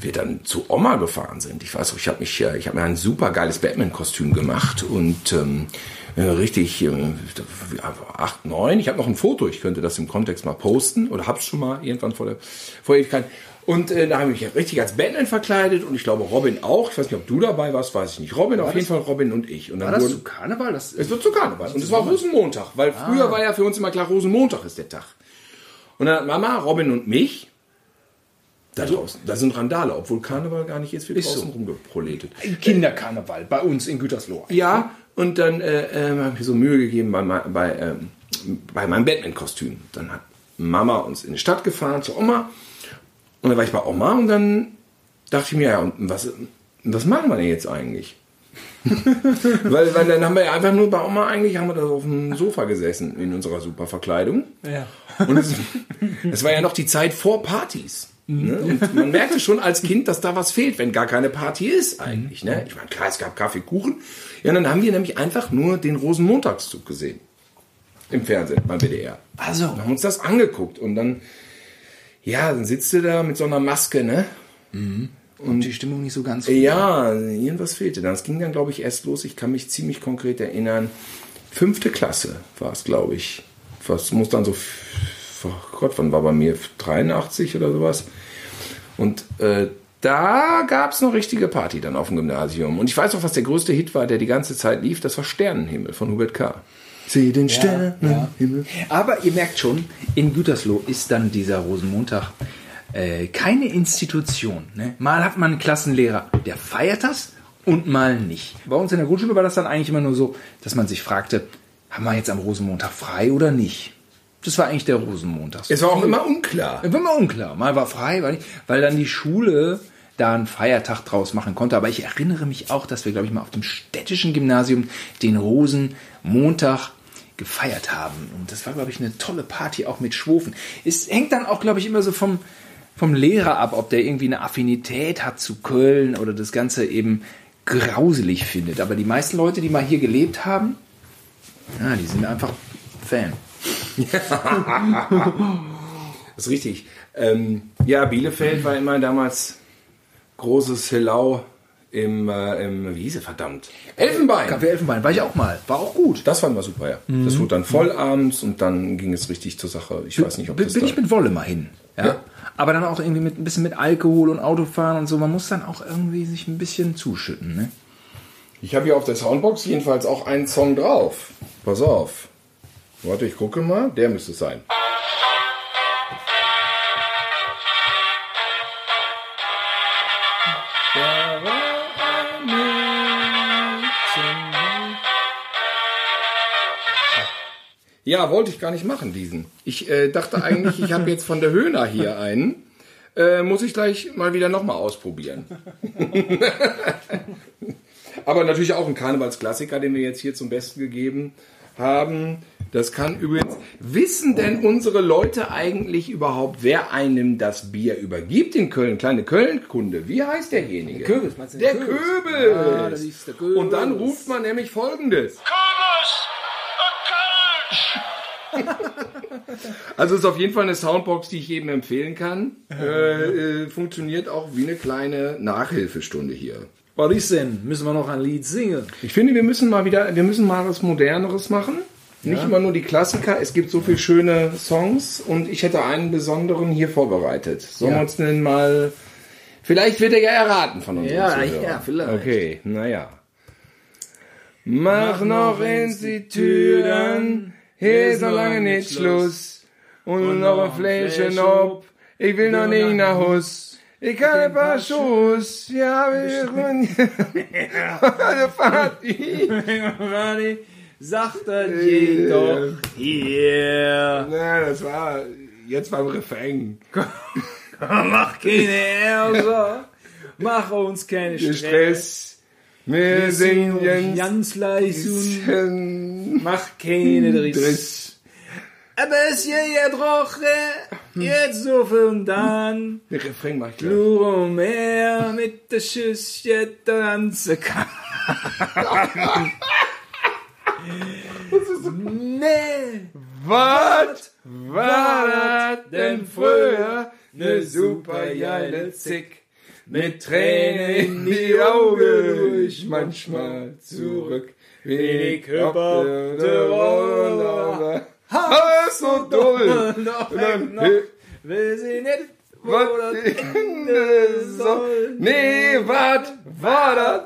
wir dann zu Oma gefahren sind. Ich weiß auch, ich habe mich, äh, ich habe mir ein super geiles Batman-Kostüm gemacht und ähm, äh, richtig äh, ja, acht, neun. Ich habe noch ein Foto. Ich könnte das im Kontext mal posten oder hab's schon mal irgendwann vor der vor Ewigkeit. Und äh, da habe ich mich richtig als Batman verkleidet und ich glaube Robin auch. Ich weiß nicht, ob du dabei warst, weiß ich nicht. Robin auf jeden Fall, Robin und ich. Und dann War das wurden- zu Karneval? Das es wird zu Karneval. Und es war Rosenmontag, weil früher war ja für uns immer klar, Rosenmontag ist der Tag. Und dann hat Mama, Robin und mich da draußen, da sind Randale, obwohl Karneval gar nicht ist, wird Ist draußen so. rumgeproletet. Kinderkarneval bei uns in Gütersloh. Ja, und dann äh, äh, habe ich mir so Mühe gegeben bei, bei, ähm, bei meinem Batman-Kostüm. Dann hat Mama uns in die Stadt gefahren zu Oma. Und dann war ich bei Oma und dann dachte ich mir, ja, und was, was machen wir denn jetzt eigentlich? weil, weil dann haben wir ja einfach nur bei Oma eigentlich, haben wir da auf dem Sofa gesessen in unserer super Verkleidung. Ja. Und es, es war ja noch die Zeit vor Partys. Ne? Und man merkte schon als Kind, dass da was fehlt, wenn gar keine Party ist eigentlich. Ne? Ich meine, klar, es gab Kaffee, Kuchen. Ja, und dann haben wir nämlich einfach nur den Rosenmontagszug gesehen. Im Fernsehen, beim WDR. Also, Wir haben uns das angeguckt und dann, ja, dann sitzt du da mit so einer Maske, ne? und die Stimmung nicht so ganz gut. Ja, irgendwas fehlte dann. Es ging dann, glaube ich, erst los. Ich kann mich ziemlich konkret erinnern. Fünfte Klasse war es, glaube ich. Was muss dann so, oh Gott, wann war bei mir? 83 oder sowas. Und äh, da gab es noch richtige Party dann auf dem Gymnasium. Und ich weiß noch, was der größte Hit war, der die ganze Zeit lief. Das war Sternenhimmel von Hubert K. Sieh den Sternenhimmel. Aber ihr merkt schon, in Gütersloh ist dann dieser Rosenmontag äh, keine Institution. Ne? Mal hat man einen Klassenlehrer, der feiert das und mal nicht. Bei uns in der Grundschule war das dann eigentlich immer nur so, dass man sich fragte, haben wir jetzt am Rosenmontag frei oder nicht? Das war eigentlich der Rosenmontag. Es war auch immer unklar. War immer unklar. Mal war frei, war nicht, weil dann die Schule da einen Feiertag draus machen konnte. Aber ich erinnere mich auch, dass wir, glaube ich, mal auf dem städtischen Gymnasium den Rosenmontag gefeiert haben. Und das war, glaube ich, eine tolle Party auch mit Schwofen. Es hängt dann auch, glaube ich, immer so vom, vom Lehrer ab, ob der irgendwie eine Affinität hat zu Köln oder das Ganze eben grauselig findet. Aber die meisten Leute, die mal hier gelebt haben, ja, die sind einfach Fan. Das ist richtig. Ähm, ja, Bielefeld war immer damals großes Hillau im, äh, im wie hieß es, verdammt? Elfenbein. Café Elfenbein war ich auch mal. War auch gut. Das fanden wir super, ja. Das wurde dann voll abends und dann ging es richtig zur Sache. Ich weiß nicht, ob bin, das bin da ich mit Wolle mal hin. Ja? Ja. Aber dann auch irgendwie mit ein bisschen mit Alkohol und Autofahren und so. Man muss dann auch irgendwie sich ein bisschen zuschütten. Ne? Ich habe hier auf der Soundbox jedenfalls auch einen Song drauf. Pass auf. Warte, ich gucke mal. Der müsste es sein. Ja, wollte ich gar nicht machen, diesen. Ich äh, dachte eigentlich, ich habe jetzt von der Höhner hier einen. Äh, muss ich gleich mal wieder nochmal ausprobieren. Aber natürlich auch ein Karnevalsklassiker, den wir jetzt hier zum Besten gegeben haben. Das kann übrigens. Wissen denn unsere Leute eigentlich überhaupt, wer einem das Bier übergibt in Köln? Kleine Köln-Kunde. Wie heißt derjenige? Kürbis, meinst du Der Kürbis? Kürbis. Ah, das ist der Kürbis. Und dann ruft man nämlich folgendes. Kürbis, Also ist auf jeden Fall eine Soundbox, die ich jedem empfehlen kann. Äh, äh, funktioniert auch wie eine kleine Nachhilfestunde hier. Was ist denn? Müssen wir noch ein Lied singen? Ich finde, wir müssen mal wieder, wir müssen mal was Moderneres machen. Nicht immer nur die Klassiker. Es gibt so viele schöne Songs und ich hätte einen besonderen hier vorbereitet. Sollen wir Ja. uns denn mal, vielleicht wird er ja erraten von uns. Ja, ja, vielleicht. Okay, naja. Mach noch in die Türen, hier ist noch lange nicht Schluss. Und noch ein Fläschchen ob, ich will noch nicht nach Hus. Ich kann ein paar Schuss, ja, wir wollen eine Party. Sagt das jedoch hier. Na, das war jetzt beim Refrain. Mach keine Ärger. Mach uns keine Der Stress. Stress. Wir sind ganz Jens. leise. Mach keine Driss. Driss. Aber es hier ja trocken. Jetzt so viel und dann. Der Refrain mach ich gleich. Nur mehr mit der Schüsschen tanzen kann. nee. Was war das denn früher? Ne super geile Zick. Mit Tränen in die Augen, ich manchmal zurück. Wenig der Roller. Ha, so doll. Noch, noch, will sie nicht, wo das Ende soll. Nee, was war das?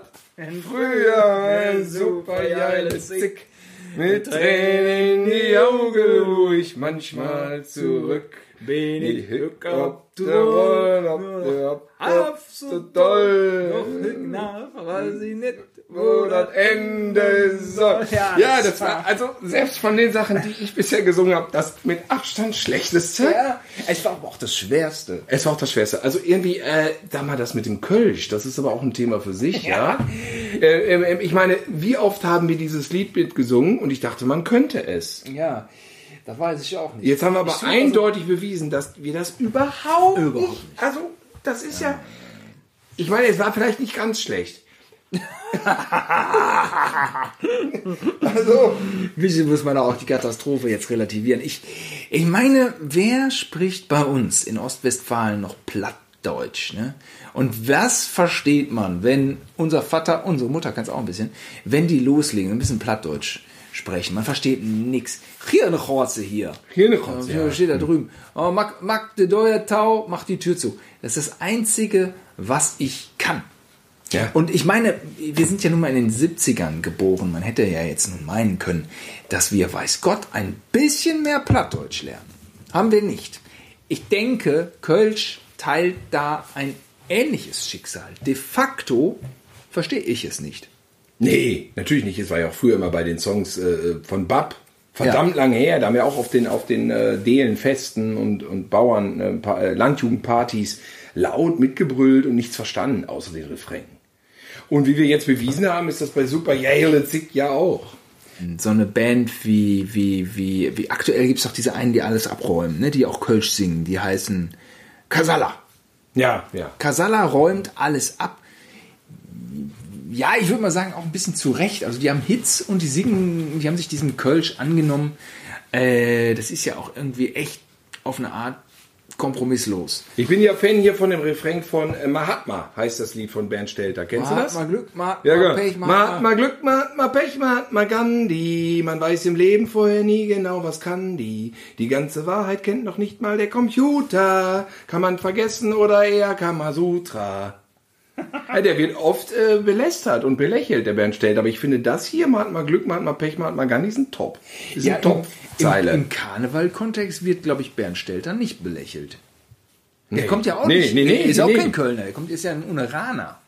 Früher ein super geiles Zick. Mit Tränen in die Augen, ich manchmal zurück. Up, der up, up, so doll. Noch nach, weiß ich nicht, Wo das Ende soll. Ja, Ja, das das war, also selbst von den Sachen, die ich bisher gesungen habe, das mit Abstand schlechteste. Ja, es war aber auch das Schwerste. Es war auch das Schwerste. Also irgendwie, äh, da mal das mit dem Kölsch, das ist aber auch ein Thema für sich, ja. Äh, äh, ich meine, wie oft haben wir dieses Lied mitgesungen und ich dachte, man könnte es. Ja, da weiß ich auch nicht. Jetzt haben wir aber Ich suche eindeutig bewiesen, dass wir das überhaupt, Überhaupt nicht. Also, das ist ja. Ich meine, es war vielleicht nicht ganz schlecht. also, Ein bisschen muss man auch die Katastrophe jetzt relativieren. Ich, ich meine, wer spricht bei uns in Ostwestfalen noch Plattdeutsch? Ne? Und was versteht man, wenn unser Vater, unsere Mutter kann es auch ein bisschen, wenn die loslegen, ein bisschen Plattdeutsch sprechen? Man versteht nix. Hier eine Chorze hier. Hier eine Chorze, ja. steht da drüben. Oh, mag, mag de Deuer Tau, mach die Tür zu. Das ist das Einzige, was ich kann. Ja. Und ich meine, wir sind ja nun mal in den 70ern geboren. Man hätte ja jetzt nun meinen können, dass wir, weiß Gott, ein bisschen mehr Plattdeutsch lernen. Haben wir nicht. Ich denke, Kölsch teilt da ein ähnliches Schicksal. De facto verstehe ich es nicht. Nee, natürlich nicht. Es war ja auch früher immer bei den Songs äh, von Bab. Verdammt lange her. Da haben wir auch auf den, auf den äh, Delenfesten und, und Bauern, äh, Pa- äh, Landjugendpartys laut mitgebrüllt und nichts verstanden, außer den Refrain. Und wie wir jetzt bewiesen haben, ist das bei Super Yale Zick ja auch. So eine Band wie, wie, wie, wie aktuell gibt es doch diese einen, die alles abräumen, ne? die auch Kölsch singen, die heißen Kasala. Ja, ja. Casalla räumt alles ab. Ja, ich würde mal sagen, auch ein bisschen zu Recht. Also die haben Hits und die singen, die haben sich diesem Kölsch angenommen. Äh, das ist ja auch irgendwie echt auf eine Art kompromisslos. Ich bin ja Fan hier von dem Refrain von äh, Mahatma, heißt das Lied von Bernd Stelter. Kennst du das? Mal Glück, mal, Ja, genau. Pech, mal, Mahatma Glück, Mahatma Pech, Mahatma Gandhi. Man weiß im Leben vorher nie genau, was kann die. Die ganze Wahrheit kennt noch nicht mal der Computer. Kann man vergessen oder eher Kamasutra. Ja, der wird oft äh, belästert und belächelt, der Bernd Stelter. Aber ich finde das hier, Mahatma Glück, Mahatma Pech, Mahatma Gandhi, ist ein Top. Ist Ja, eine im, Top-Zeile. im, im Karneval-Kontext wird, glaube ich, Bernd Stelter nicht belächelt. Der Nee. kommt ja auch Nee, nicht. nee, nee, ist auch nee. kein Kölner. Der kommt, ist ja ein Uneraner.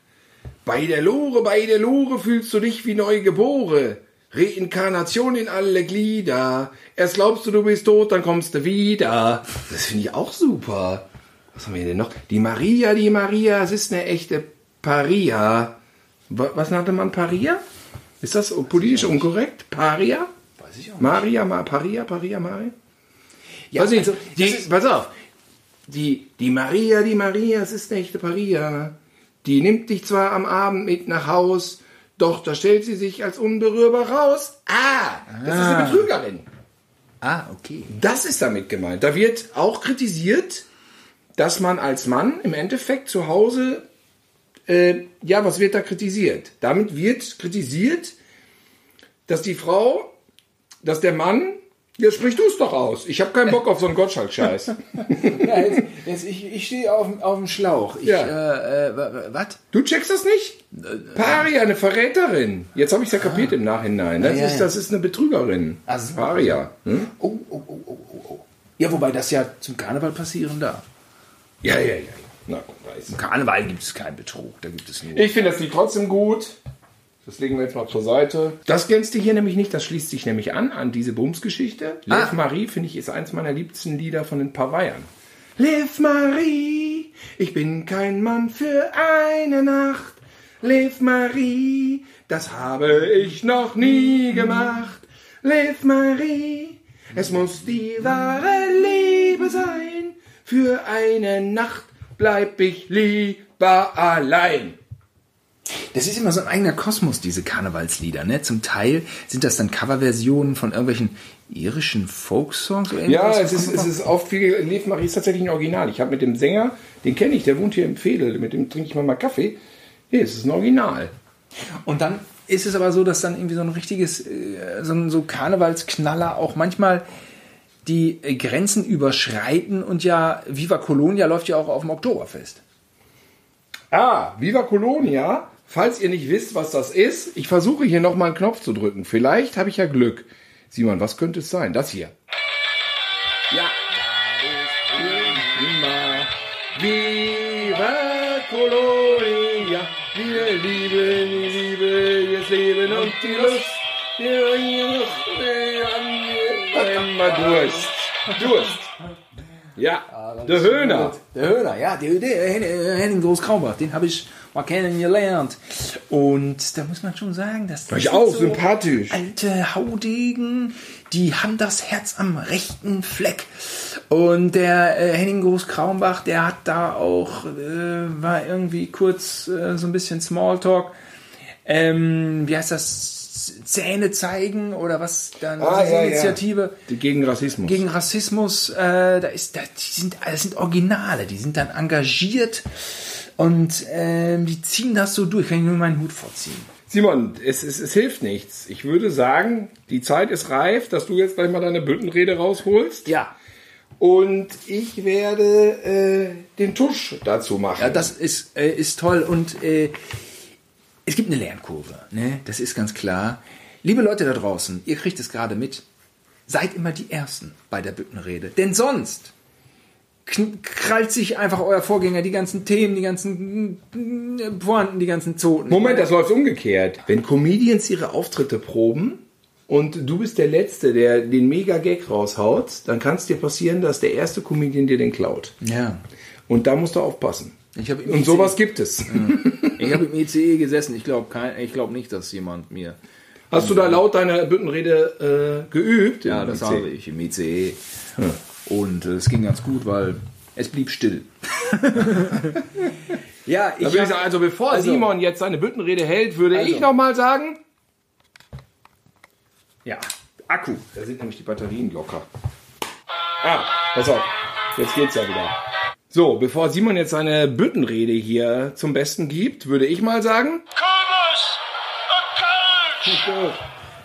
Bei der Lore, bei der Lore fühlst du dich wie neu geboren. Reinkarnation in alle Glieder. Erst glaubst du, du bist tot, dann kommst du wieder. Das finde ich auch super. Was haben wir denn noch? Die Maria, die Maria, es ist eine echte Paria. Wa- Was nannte man Paria? Ist das politisch unkorrekt? Paria? Weiß ich auch Maria, Ma, Paria, Paria, Maria? Ja, ich, also, die, pass auf. Die, die Maria, die Maria, es ist eine echte Paria. Die nimmt dich zwar am Abend mit nach Haus, doch da stellt sie sich als unberührbar raus. Ah, das ist eine Betrügerin. Ah, okay. Das ist damit gemeint. Da wird auch kritisiert, dass man als Mann im Endeffekt zu Hause, äh, ja, was wird da kritisiert? Damit wird kritisiert, dass die Frau, dass der Mann, ja, sprich du es doch aus. Ich habe keinen Bock auf so einen Gottschalk-Scheiß. Ja, jetzt, jetzt, ich, ich stehe auf, dem- auf dem Schlauch. Ich, Ja. äh, äh, was? Du checkst das nicht? Paria, eine Verräterin. Jetzt habe ich es ja kapiert im Nachhinein. Das, Ah, ja, ist, ja. das ist eine Betrügerin. Ach so. Paria. Hm? Oh, oh, oh, oh, oh, oh. Ja, wobei das ja zum Karneval passieren darf. Ja, ja, ja. Na, weiß. Im Karneval gibt es keinen Betrug, da gibt es nur. Ich finde das Lied trotzdem gut. Das legen wir jetzt mal zur Seite. Das glänzte hier nämlich nicht. Das schließt sich nämlich an, an diese Bums-Geschichte. Ah. Liv Marie, finde ich, ist eins meiner liebsten Lieder von den Pavayern. Liv Marie, ich bin kein Mann für eine Nacht. Liv Marie, das habe ich noch nie gemacht. Liv Marie, es muss die wahre Liebe sein. Für eine Nacht bleib ich lieber allein. Das ist immer so ein eigener Kosmos, diese Karnevalslieder. Ne? Zum Teil sind das dann Coverversionen von irgendwelchen irischen Folksongs oder Ja, es ist, es ist oft viel. Lev Marie ist tatsächlich ein Original. Ich habe mit dem Sänger, den kenne ich, der wohnt hier im Fedel, mit dem trinke ich mal Kaffee. Hier, es ist ein Original. Und dann ist es aber so, dass dann irgendwie so ein richtiges, äh, so ein so Karnevalsknaller auch manchmal die äh, Grenzen überschreiten und ja, Viva Colonia läuft ja auch auf dem Oktoberfest. Ah, Viva Colonia. Falls ihr nicht wisst, was das ist, ich versuche hier nochmal einen Knopf zu drücken. Vielleicht habe ich ja Glück. Simon, was könnte es sein? Das hier. Ja. Immer. Viva Colonia. Wir lieben die Liebe, das Leben und die Lust. Wir bringen immer Durst. Durst. Ja, der Höhner. Der Höhner, ja, der, der, der Henning Groß-Kraubach, den habe ich mal kennengelernt. Und da muss man schon sagen, dass War ich auch sympathisch. Alte Haudegen, die haben das Herz am rechten Fleck. Und der äh, Henning Groß-Kraumbach, der hat da auch, äh, war irgendwie kurz äh, so ein bisschen Smalltalk. Ähm, wie heißt das? Zähne zeigen oder was dann Ah, ja, ja. Initiative Gegen Rassismus. gegen Rassismus, äh, da ist, da, die sind, das sind Originale, die sind dann engagiert und ähm, die ziehen das so durch. Kann ich nur meinen Hut vorziehen. Simon, es, es, es hilft nichts. Ich würde sagen, die Zeit ist reif, dass du jetzt gleich mal deine Büttenrede rausholst. Ja, Und ich werde äh, den Tusch dazu machen. ja das ist, äh, ist toll und äh, es gibt eine Lernkurve, ne? das ist ganz klar. Liebe Leute da draußen, ihr kriegt es gerade mit. Seid immer die Ersten bei der Büttenrede, denn sonst krallt sich einfach euer Vorgänger die ganzen Themen, die ganzen mm, Pointen, die ganzen Zoten. Moment, das läuft umgekehrt. Wenn Comedians ihre Auftritte proben und du bist der Letzte, der den Mega-Gag raushaut, dann kann es dir passieren, dass der erste Comedian dir den klaut. Ja. Und da musst du aufpassen. Ich hab im und ICE sowas gibt es. Ich habe im ICE gesessen. Ich glaube ich glaub nicht, dass jemand mir. Hast du da laut deine Büttenrede äh, geübt? Ja, das habe ich im ICE. Und äh, es ging ganz gut, weil es blieb still. ja, würde ich sagen, also bevor also- Simon jetzt seine Büttenrede hält, würde Also. ich noch mal sagen, ja, Akku. da sind nämlich die Batterien locker. Ah, pass auf, jetzt geht's ja wieder. So, bevor Simon jetzt seine Büttenrede hier zum Besten gibt, würde ich mal sagen,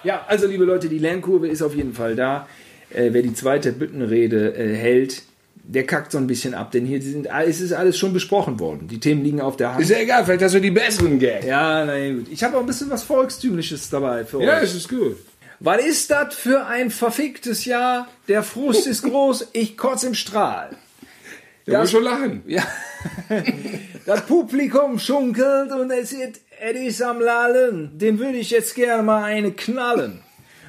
Ja, also liebe Leute, die Lernkurve ist auf jeden Fall da. Äh, wer die zweite Büttenrede äh, hält, der kackt so ein bisschen ab, denn hier sind, es ist alles schon besprochen worden. Die Themen liegen auf der Hand. ist ja egal, vielleicht hast du die besseren Gags. ja, na ja, gut. Ich habe auch ein bisschen was Volkstümliches dabei für Ja, euch. es ist gut. Was ist das für ein verficktes Jahr? Der Frust ist groß, ich kotz im Strahl. Da Ja. muss schon lachen. Ja. Das Publikum schunkelt und es ist, ist am Lallen. Den würde ich jetzt gerne mal eine knallen.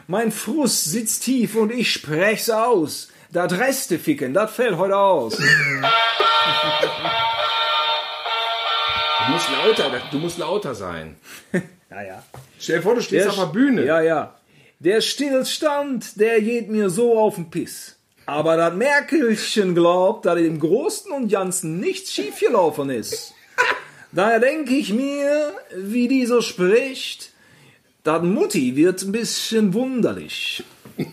Mein Frust sitzt tief und ich sprech's aus. Das Reste ficken, das fällt heute aus. Du musst lauter, du musst lauter sein. Naja. Stell dir vor, du stehst auf der Bühne. Ja, ja. Der Stillstand, der geht mir so auf den Piss. Aber das Merkelchen glaubt, dass im Großen und Ganzen nichts schiefgelaufen ist. Daher denke ich mir, wie die so spricht, dat Mutti wird ein bisschen wunderlich.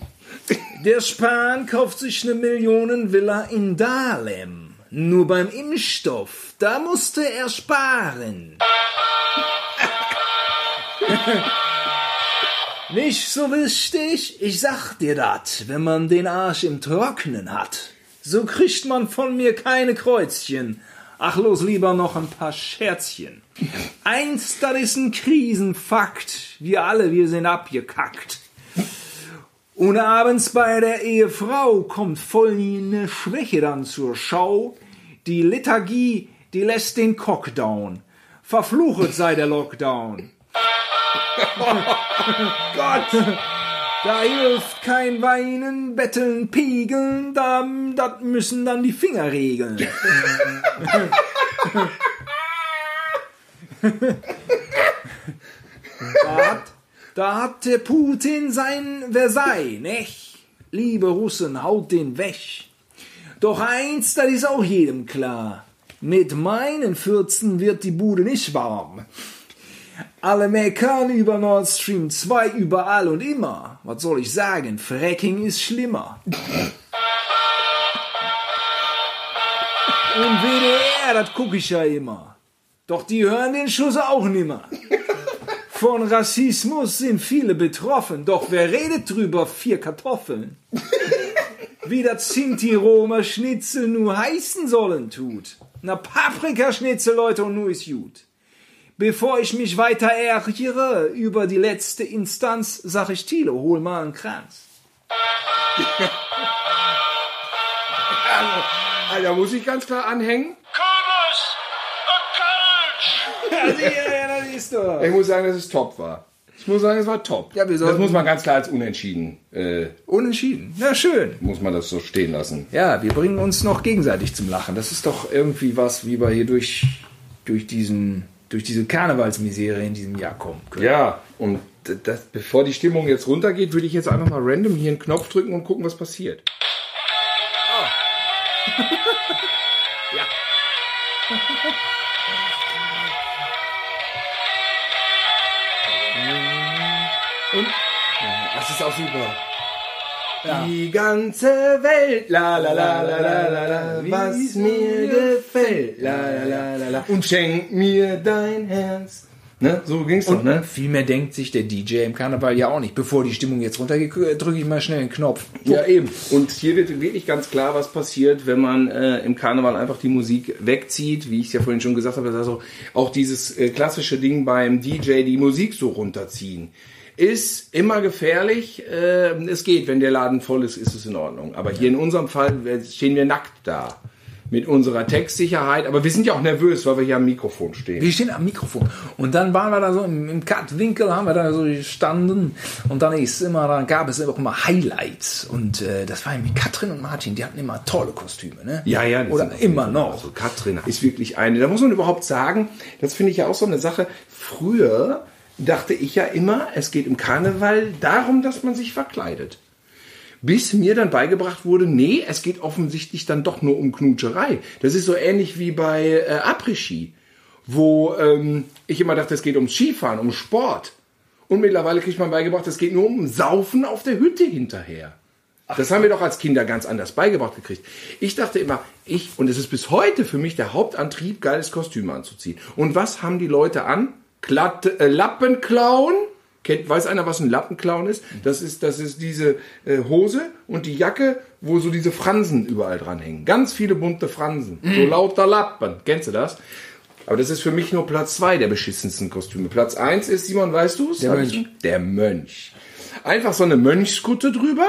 Der Spahn kauft sich eine Millionenvilla in Dahlem. Nur beim Impfstoff, da musste er sparen. Nicht so wichtig, ich sag dir dat, wenn man den Arsch im Trocknen hat. So kriegt man von mir keine Kreuzchen. Ach los, lieber noch ein paar Scherzchen. Eins, das ist ein Krisenfakt. Wir alle, wir sind abgekackt. Und abends bei der Ehefrau kommt voll eine Schwäche dann zur Schau. Die Lethargie, die lässt den Cock down. Verfluchet sei der Lockdown. Gott! Da hilft kein Weinen, Betteln, Piegeln, da, das müssen dann die Finger regeln. da, hat, da hat der Putin sein Versailles, nech? Liebe Russen, haut den weg. Doch eins, das ist auch jedem klar. Mit meinen Fürzen wird die Bude nicht warm. Alle meckern über Nord Stream 2 überall und immer. Was soll ich sagen? Fracking ist schlimmer. Und WDR, das gucke ich ja immer. Doch die hören den Schuss auch nimmer. Von Rassismus sind viele betroffen, doch wer redet drüber? Vier Kartoffeln. Wie das Sinti-Roma Schnitzel nur heißen sollen tut. Na Paprikaschnitzel, Leute, und nur ist gut. Bevor ich mich weiter ärgere über die letzte Instanz, sag ich Thilo, hol mal einen Kranz. Also, Alter, muss ich ganz klar anhängen? Ja, ja, das ist doch. Ich muss sagen, dass es top war. Ich muss sagen, es war top. Ja, wir das muss man ganz klar als unentschieden, äh, Unentschieden. Na schön. muss man das so stehen lassen. Ja, wir bringen uns noch gegenseitig zum Lachen. Das ist doch irgendwie was, wie wir hier durch, durch diesen, durch diese Karnevalsmisere in diesem Jahr kommen können. Ja, und das, bevor die Stimmung jetzt runtergeht, würde ich jetzt einfach mal random hier einen Knopf drücken und gucken, was passiert. Ja. Und Das ist auch super. Die ganze Welt, la la la la la la la, was mir gefällt, la la la la la, und schenk mir dein Herz. Ne, so ging's doch, ne? viel mehr denkt sich der DJ im Karneval ja auch nicht. Bevor die Stimmung jetzt runtergeht, drücke ich mal schnell einen Knopf. Ja, eben. Und hier wird wirklich ganz klar, was passiert, wenn man äh, im Karneval einfach die Musik wegzieht, wie ich es ja vorhin schon gesagt habe, also auch dieses äh, klassische Ding beim DJ, die Musik so runterziehen. Ist immer gefährlich. Äh, es geht, wenn der Laden voll ist, ist es in Ordnung. Aber hier in unserem Fall stehen wir nackt da. Mit unserer Textsicherheit. Aber wir sind ja auch nervös, weil wir hier am Mikrofon stehen. Wir stehen am Mikrofon. Und dann waren wir da so im, im Cut-Winkel, haben wir da so gestanden. Und dann ist immer, dann gab es auch immer Highlights. Und äh, das war mit Katrin und Martin, die hatten immer tolle Kostüme, ne? Ja, ja. Oder immer noch. Also Katrin ist wirklich eine. Da muss man überhaupt sagen, das finde ich ja auch so eine Sache. Früher dachte ich ja immer, es geht im Karneval darum, dass man sich verkleidet. Bis mir dann beigebracht wurde, nee, es geht offensichtlich dann doch nur um Knutscherei. Das ist so ähnlich wie bei äh, Après-Ski, wo ähm, ich immer dachte, es geht ums Skifahren, um Sport. Und mittlerweile kriegt man beigebracht, es geht nur um Saufen auf der Hütte hinterher. Das haben wir doch als Kinder ganz anders beigebracht gekriegt. Ich dachte immer, ich, und es ist bis heute für mich der Hauptantrieb, geiles Kostüm anzuziehen. Und was haben die Leute an? Klatte, äh, Lappenclown. Kennt, weiß einer, was ein Lappenclown ist? Das ist, das ist diese äh, Hose und die Jacke, wo so diese Fransen überall dran hängen. Ganz viele bunte Fransen. So lauter Lappen. Kennst du das? Aber das ist für mich nur Platz zwei der beschissensten Kostüme. Platz eins ist, Simon, weißt du es? Der Mönch. Der Mönch. Einfach so eine Mönchskutte drüber.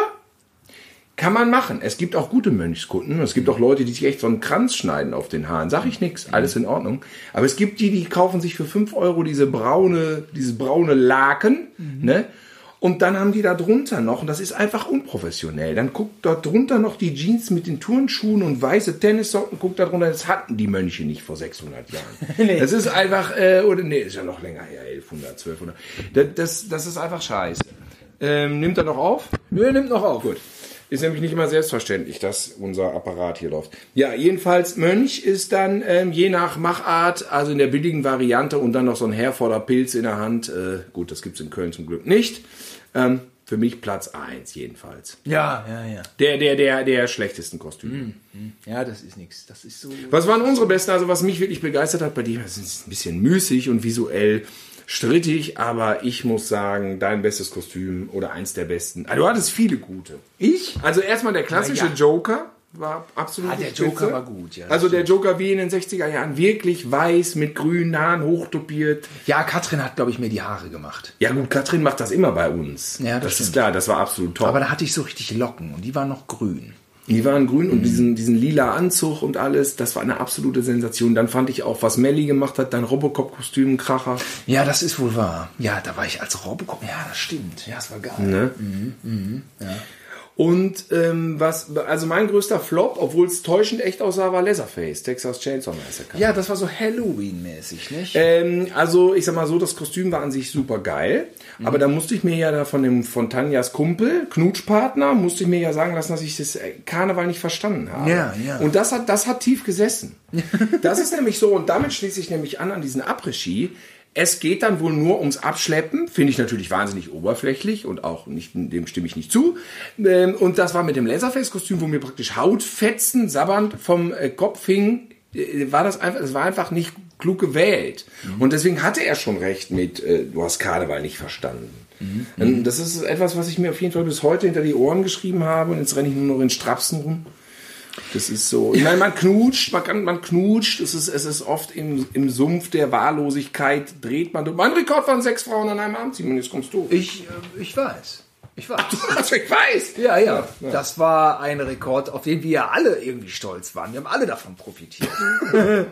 Kann man machen. Es gibt auch gute Mönchskutten. Es gibt auch Leute, die sich echt so einen Kranz schneiden auf den Haaren. Sag ich nix, alles in Ordnung. Aber es gibt die, die kaufen sich für 5 Euro diese braune, dieses braune Laken, ne? Und dann haben die da drunter noch, und das ist einfach unprofessionell, dann guckt dort drunter noch die Jeans mit den Turnschuhen und weiße Tennissocken, guckt da drunter, das hatten die Mönche nicht vor 600 Jahren. Nee. Das ist einfach, äh, oder nee, ist ja noch länger her, 1100, 1200. Das, das, das ist einfach scheiße. Ähm, nimmt er noch auf? Nö, nimmt noch auf. Gut. Ist nämlich nicht immer selbstverständlich, dass unser Apparat hier läuft. Ja, jedenfalls Mönch ist dann ähm, je nach Machart, also in der billigen Variante und dann noch so ein Herforder Pilz in der Hand. Äh, gut, das gibt's in Köln zum Glück nicht. Ähm, für mich Platz eins jedenfalls. Ja, ja, ja. Der, der, der, der schlechtesten Kostüme. Ja, das ist nichts. Das ist so. Was waren unsere besten? Also was mich wirklich begeistert hat bei dir, das ist ein bisschen müßig und visuell strittig, aber ich muss sagen, dein bestes Kostüm oder eins der besten. Also du hattest viele gute. Ich? Also erstmal der klassische ja. Joker war absolut Ah, der Spitze. Joker war gut, ja, Also der Joker wie in den 60er Jahren, wirklich weiß mit grünen Haaren, hochtopiert. Ja, Katrin hat, glaube ich, mir die Haare gemacht. Ja gut, Katrin macht das immer bei uns. Ja, das das ist klar, das war absolut top. Aber da hatte ich so richtig Locken und die waren noch grün. Die waren grün Mhm. und diesen, diesen lila Anzug und alles, das war eine absolute Sensation. Dann fand ich auch, was Melly gemacht hat, dein Robocop-Kostüm, Kracher. Ja, das ist wohl wahr. Ja, da war ich als Robocop. Ja, das stimmt. Ja, das war geil. Ne? Mhm, Und ähm, was, also mein größter Flop, obwohl es täuschend echt aussah, war Leatherface, Texas Chainsaw Massacre. Ja, das war so Halloween-mäßig, nicht? Ähm, also ich sag mal so, das Kostüm war an sich super geil, Mhm. aber da musste ich mir ja da von dem von Tanjas Kumpel, Knutschpartner, musste ich mir ja sagen lassen, dass ich das äh, Karneval nicht verstanden habe. Ja, ja. Und das hat das hat tief gesessen. das ist nämlich so und damit schließe ich nämlich an an diesen Après-Ski. Es geht dann wohl nur ums Abschleppen, finde ich natürlich wahnsinnig oberflächlich und auch nicht, dem stimme ich nicht zu. Ähm, Und das war mit dem Laserface-Kostüm, wo mir praktisch Hautfetzen sabbernd vom äh, Kopf hing, äh, war das einfach, es war einfach nicht klug gewählt. Und deswegen hatte er schon recht mit, äh, du hast Karneval nicht verstanden. Ähm, Das ist etwas, was ich mir auf jeden Fall bis heute hinter die Ohren geschrieben habe und jetzt renne ich nur noch in Strapsen rum. Das ist so. Ich meine, man knutscht, man, kann, man knutscht. Es ist, es ist oft im, im Sumpf der Wahllosigkeit dreht man. Mein Rekord waren sechs Frauen an einem Abend, Simon, jetzt kommst du. Ich, äh, ich weiß. Ich weiß. Also ich weiß. Ja, ja, Das war ein Rekord, auf den wir ja alle irgendwie stolz waren. Wir haben alle davon profitiert.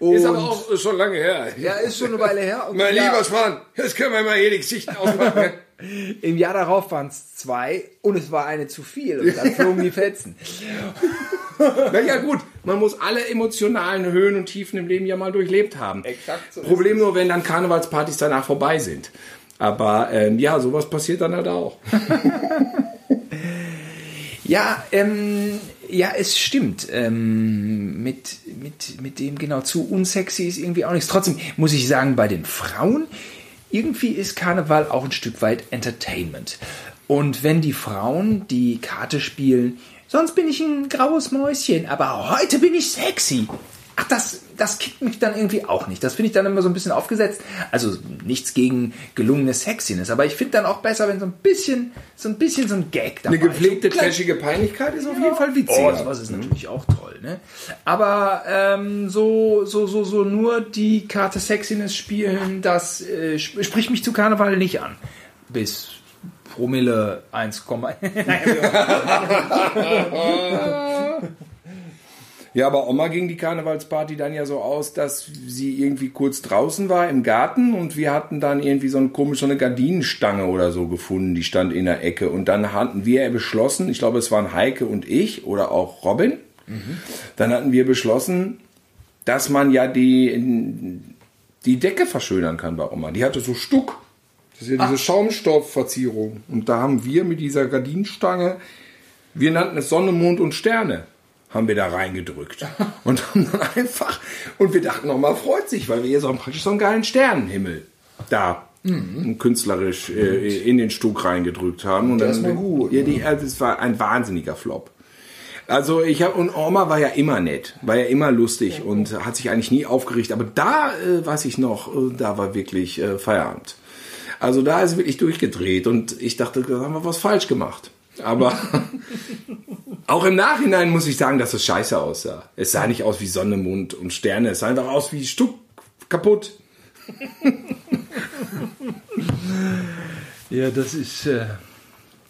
Und Ist aber auch schon lange her. ja, ist schon eine Weile her. Und Mein ja, lieber Schwan, jetzt können wir mal hier die Geschichten ausmachen. Im Jahr darauf waren es zwei und es war eine zu viel und dann flogen die Fetzen. naja, gut, man muss alle emotionalen Höhen und Tiefen im Leben ja mal durchlebt haben. Exakt so Problem nur, wenn dann Karnevalspartys danach vorbei sind. Aber ähm, ja, sowas passiert dann halt auch. Ja, ähm, ja, es stimmt. Ähm, mit, mit, mit dem genau zu unsexy ist irgendwie auch nichts. Trotzdem muss ich sagen, bei den Frauen, irgendwie ist Karneval auch ein Stück weit Entertainment. Und wenn die Frauen die Karte spielen, sonst bin ich ein graues Mäuschen, aber heute bin ich sexy. Ach, das, das kickt mich dann irgendwie auch nicht. Das finde ich dann immer so ein bisschen aufgesetzt. Also nichts gegen gelungene Sexiness, aber ich finde dann auch besser, wenn so ein bisschen, so ein bisschen so ein Gag dabei Eine gepflegte, ist. Trashige Peinlichkeit ist auf jeden Fall Oh, witziger. sowas ist natürlich auch toll, ne? Aber ähm, so, so, so, so nur die Karte Sexiness spielen, das äh, sp- spricht mich zu Karneval nicht an. Bis Promille 1, Ja, aber Oma ging die Karnevalsparty dann ja so aus, dass sie irgendwie kurz draußen war im Garten und wir hatten dann irgendwie so eine komische so eine Gardinenstange oder so gefunden, die stand in der Ecke und dann hatten wir beschlossen, ich glaube es waren Heike und ich oder auch Robin, dann hatten wir beschlossen, dass man ja die, die Decke verschönern kann bei Oma. Die hatte so Stuck. Das ist ja diese Schaumstoffverzierung. Und da haben wir mit dieser Gardinenstange, wir nannten es Sonne, Mond und Sterne, haben wir da reingedrückt. Und haben dann einfach, und wir dachten nochmal, freut sich, weil wir hier so praktisch so einen geilen Sternenhimmel da künstlerisch äh, in den Stuck reingedrückt haben. Und Das dann, war gut, Ja, die, also das war ein wahnsinniger Flop. Also ich habe und Oma war ja immer nett, war ja immer lustig und hat sich eigentlich nie aufgeregt. Aber da äh, weiß ich noch, äh, da war wirklich äh, Feierabend. Also da ist wirklich durchgedreht und ich dachte, da haben wir was falsch gemacht. Aber auch im Nachhinein muss ich sagen, dass es scheiße aussah. Es sah nicht aus wie Sonne, Mond und Sterne. Es sah einfach aus wie Stuck kaputt. Ja, das ist, äh,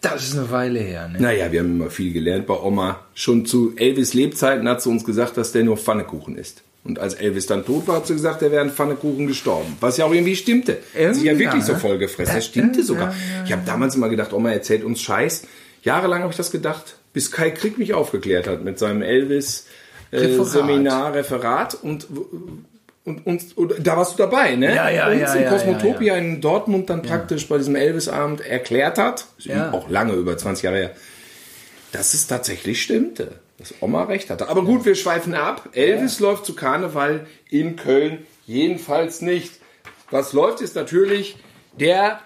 das ist eine Weile her, ne? Naja, wir haben immer viel gelernt bei Oma. Schon zu Elvis Lebzeiten hat sie uns gesagt, dass der nur Pfannekuchen isst. Und als Elvis dann tot war, hat sie gesagt, er wäre ein Pfannekuchen gestorben. Was ja auch irgendwie stimmte. Hat sich ja Irgendwie wirklich so ne? voll gefressen. Das stimmte sogar. Ich habe damals immer gedacht, Oma erzählt uns Scheiß. Jahrelang habe ich das gedacht, bis Kai Krieg mich aufgeklärt hat mit seinem Elvis äh, Referat. Seminar, Referat und und, und, und da warst du dabei, ne? Ja, ja, uns ja, in ja, Cosmotopia in Dortmund dann praktisch bei diesem Elvis-Abend erklärt hat, Ja. auch lange, über 20 Jahre her, dass es tatsächlich stimmte, dass Oma recht hatte. Aber gut, wir schweifen ab. Elvis läuft zu Karneval in Köln jedenfalls nicht. Was läuft, ist natürlich der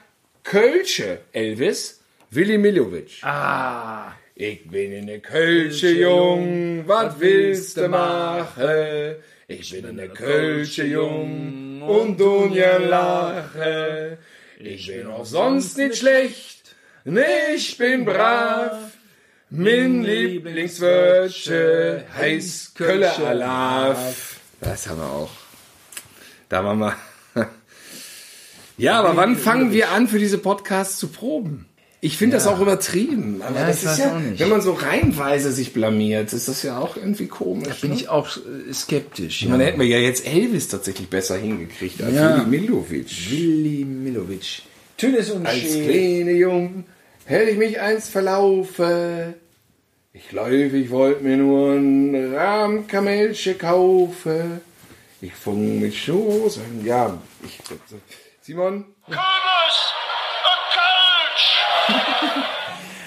Kölsche Elvis, Willi Milovic. Ah, Ich bin in der Kölsche Jung, was willst du machen? Ich bin in der Kölsche Jung und Dunja lache. Ich bin auch sonst nicht schlecht, nee, ich bin brav. Mein Lieblingswörtchen heißt Kölle Alaf. Das haben wir auch. Da waren wir. Ja, aber wann fangen wir an, für diese Podcasts zu proben? Ich finde das auch übertrieben. Aber Ja, das ich ist weiß ja, auch nicht. wenn man so reihenweise sich blamiert, ist das ja auch irgendwie komisch. bin ne? ich auch äh, skeptisch. Ich meine, hätten wir ja jetzt Elvis tatsächlich besser hingekriegt als Ja. Willi Milovic. Willi Milovic. Tünnes und Als Schee. kleine Jung hätte ich mich einst verlaufe. Ich glaube, ich wollte mir nur ein Rahmkamelche kaufen. Ich fung mit Schoß. Ja, ich. Simon? Kürbis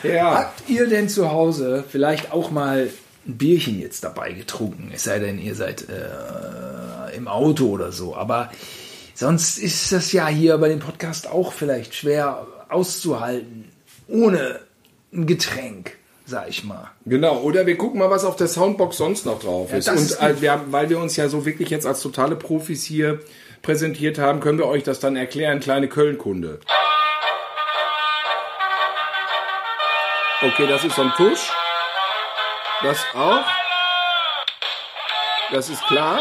Ja. Habt ihr denn zu Hause vielleicht auch mal ein Bierchen jetzt dabei getrunken? Es sei denn, ihr seid äh, im Auto oder so. Aber sonst ist das ja hier bei dem Podcast auch vielleicht schwer auszuhalten ohne ein Getränk, sag ich mal. Genau, oder wir gucken mal, was auf der Soundbox sonst noch drauf ist. das Und ist äh, wir, haben- weil wir uns ja so wirklich jetzt als totale Profis hier präsentiert haben, können wir euch das dann erklären. Kleine Köln-Kunde. Okay, das ist am Tusch. Das auch. Das ist klar.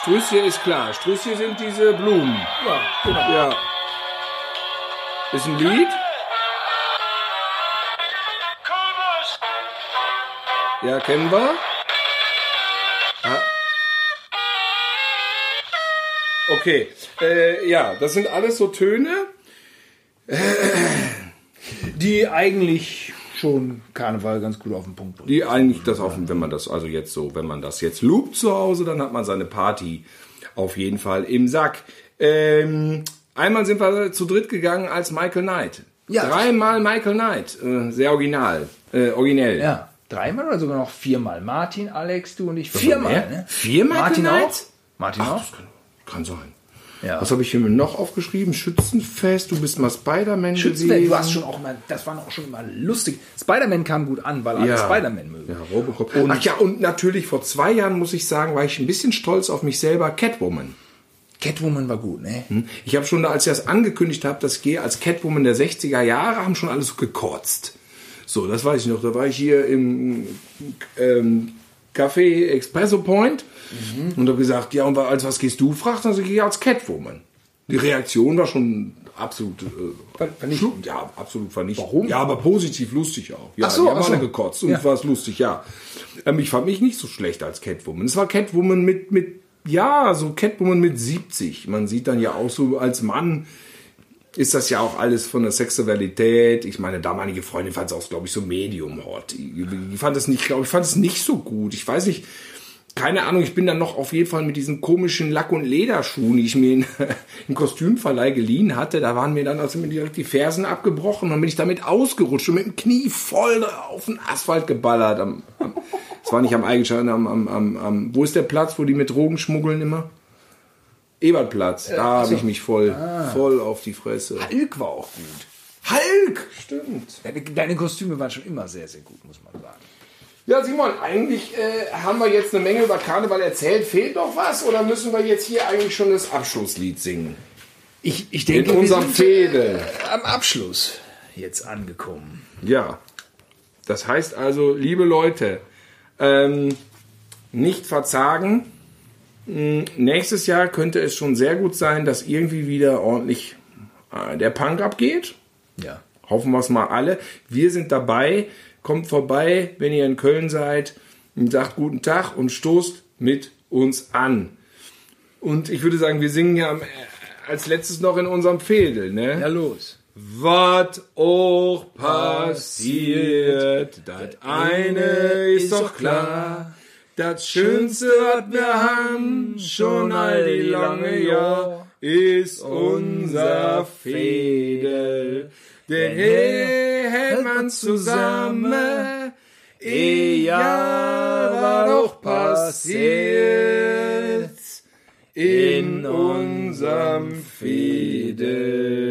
Strüsschen ist klar. Strüsschen sind diese Blumen. Ja, genau. Ja. Ist ein Lied. Ja, kennen wir. Ah. Okay, äh, ja, das sind alles so Töne. Die eigentlich schon Karneval ganz gut auf den Punkt bringen. Die eigentlich das auf, wenn man das also jetzt so, wenn man das jetzt loopt zu Hause, dann hat man seine Party auf jeden Fall im Sack. Ähm, einmal sind wir zu dritt gegangen als Michael Knight. Ja. Dreimal Michael Knight. Äh, sehr original. Äh, originell. Ja, dreimal oder sogar noch viermal. Martin, Alex, du und ich. Viermal, ne? Viermal Martin Knight? auch? Martin Ach, auch? das kann, kann sein. Ja. Was habe ich hier noch aufgeschrieben? Schützenfest, du bist mal Spider-Man Schützenfest, gewesen. du hast schon auch immer, das waren auch schon immer lustig. Spider-Man kam gut an, weil alle Ja. Spider-Man mögen. Ja, Robocop. Ach ja, und natürlich vor zwei Jahren, muss ich sagen, war ich ein bisschen stolz auf mich selber, Catwoman. Catwoman war gut, ne? Ich habe schon, als ich das angekündigt habe, das gehe als Catwoman der 60er Jahre, haben schon alles gekotzt. So, das weiß ich noch. Da war ich hier im ähm, Café Espresso Point und habe gesagt, ja, und als was gehst du? Fragt er, ich gehe als Catwoman. Die Reaktion war schon absolut äh, vernichtend. Ja, absolut vernichtet. Warum? Ja, aber positiv lustig auch. Ja, Ach so, die haben ach so. alle gekotzt und Ja. es war lustig, ja. Ähm, ich fand mich nicht so schlecht als Catwoman. Es war Catwoman mit, mit, ja, so Catwoman mit 70. Man sieht dann ja auch so als Mann ist das ja auch alles von der Sexualität. Ich meine, damalige Freundin fand es auch, glaube ich, so medium hot. Ich, fand es nicht, glaube ich, fand es nicht so gut. Ich weiß nicht, keine Ahnung, ich bin dann noch auf jeden Fall mit diesen komischen Lack- und Lederschuhen, die ich mir in, im Kostümverleih geliehen hatte, da waren mir dann also mir direkt die Fersen abgebrochen und bin ich damit ausgerutscht und mit dem Knie voll auf den Asphalt geballert. Am, am, das war nicht am Eigenschein, am, am, am, am, wo ist der Platz, wo die mit Drogen schmuggeln immer? Ebertplatz, da habe ich mich voll, voll auf die Fresse. Hulk war auch gut. Hulk! Stimmt. Deine, deine Kostüme waren schon immer sehr, sehr gut, muss man sagen. Ja, Simon, eigentlich äh, haben wir jetzt eine Menge über Karneval erzählt. Fehlt noch was oder müssen wir jetzt hier eigentlich schon das Abschlusslied singen? Ich, ich In denke, unserem wir sind Fädel. äh, am Abschluss jetzt angekommen. Ja. Das heißt also, liebe Leute, ähm, nicht verzagen. Hm, Nächstes Jahr könnte es schon sehr gut sein, dass irgendwie wieder ordentlich äh, der Punk abgeht. Ja. Hoffen wir es mal alle. Wir sind dabei. Kommt vorbei, wenn ihr in Köln seid. Und sagt guten Tag und stoßt mit uns an. Und ich würde sagen, wir singen ja äh, als letztes noch in unserem Fädel, ne? Ja, los. Was auch passiert, das eine ist doch klar. Das Schönste, was wir haben, schon all die lange Jahr, ist unser Fädel. Denn hier hält man zusammen, egal was auch passiert, in unserem Fädel.